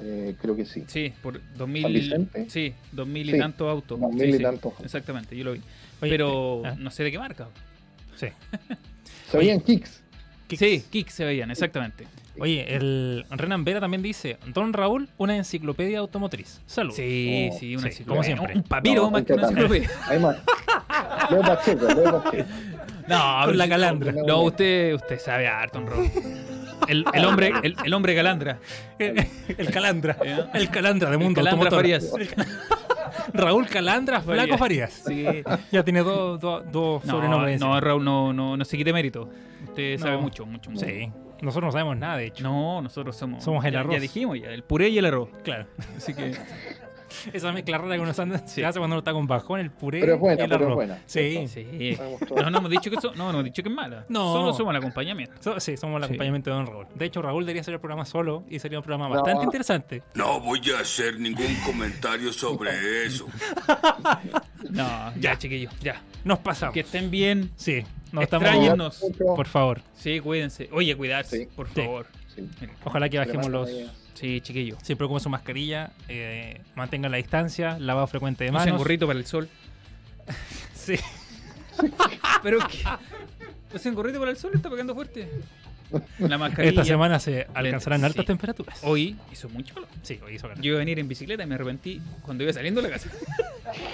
Eh, creo que sí. sí, por 2000. ¿San Vicente? Sí, 2000 y Sí, tantos autos. 2000 Sí, y sí, tantos. Exactamente, yo lo vi. Oye, Pero eh, ah, no sé de qué marca. sí. Se veían kicks. Kicks. Sí, Kicks se veían, exactamente. Oye, el Renan Vera también dice, Don Raúl, una enciclopedia automotriz. Salud. Sí, Oh, sí, una sí, como enciclopedia. siempre. Un papiro No, más que una enciclopedia. Hay más. Leo Pacheco, Leo Pacheco. No, Con la calandra. No, usted, usted sabe harto, Raúl. El, el hombre, el, el hombre calandra. El, el Calandra. El Calandra de El Mundo Calandra Automotor. Farías. Raúl Calandra, Flaco Farías. Sí. Ya tiene dos dos- dos No, sobrenombres. no, Raúl, no, no, no se quite mérito. Usted sabe mucho, mucho, mucho. Sí. Nosotros no sabemos nada, de hecho. No, nosotros somos. Somos el ya, arroz. Ya dijimos ya, el puré y el arroz. Claro. Así que. Esa mezcla rara que uno se Sí. hace cuando uno está con bajón, el puré Pero es buena, y el pero es buena. Sí. Sí. No, no hemos dicho que so- no, no hemos dicho que es mala. No. Solo somos el acompañamiento. So- sí, somos el Sí. acompañamiento de Don Raúl. De hecho, Raúl debería hacer el programa solo y sería un programa No. bastante interesante. No voy a hacer ningún comentario sobre eso. No, ya, chiquillos, ya. Nos pasamos. Que estén bien. Sí, nos estamos. Por favor. Sí, cuídense. Oye, cuidarse, Sí. por favor. Sí. Ojalá que bajemos los. Sí, chiquillos. Siempre con su mascarilla, eh, mantengan la distancia, lavado frecuente de manos. gorrito para el sol. Sí. Pero que. Gorrito para el sol, está pegando fuerte. La mascarilla. Esta semana se alcanzarán Sí. altas temperaturas. Hoy hizo mucho calor. Sí, hoy hizo calor. Yo iba a venir en bicicleta y me arrepentí cuando iba saliendo de la casa.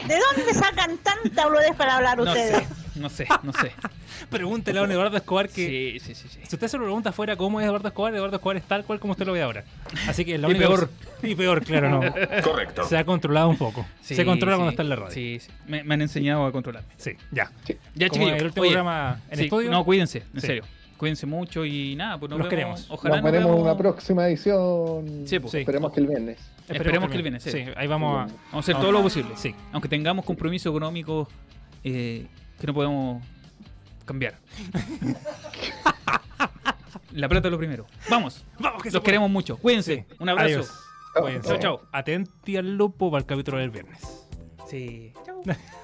¿De dónde sacan tanta boludez para hablar No ustedes? sé, no sé, no sé. Pregúntele a don Eduardo Escobar que. Sí, sí, sí. sí. Si usted se lo pregunta afuera cómo es Eduardo Escobar, Eduardo Escobar es tal cual como usted lo ve ahora. Así que la Y única peor. cosa- Y peor, claro, no. Correcto. Se ha controlado un poco. Sí, se controla sí, cuando está en la radio. Sí, sí. Me, me han enseñado a controlarme. Sí, ya. Ya, chiquillos. el último oye, programa en sí, estudio. No, cuídense, en Sí. serio. Cuídense mucho y nada, pues nos Los vemos. queremos. Ojalá Nos nos veremos en una próxima edición. Sí, pues. Sí. Esperemos que el viernes. Esperemos que el viernes, sí. Sí, ahí vamos a. Vamos a hacer todo lo posible. Sí. Aunque tengamos compromisos económicos eh, que no podemos cambiar. La plata es lo primero. Vamos. Vamos, que se Los puede. queremos mucho. Cuídense. Un abrazo. Adiós. Cuídense. Chao, chao. Atenti al lupo para el capítulo del viernes. Sí.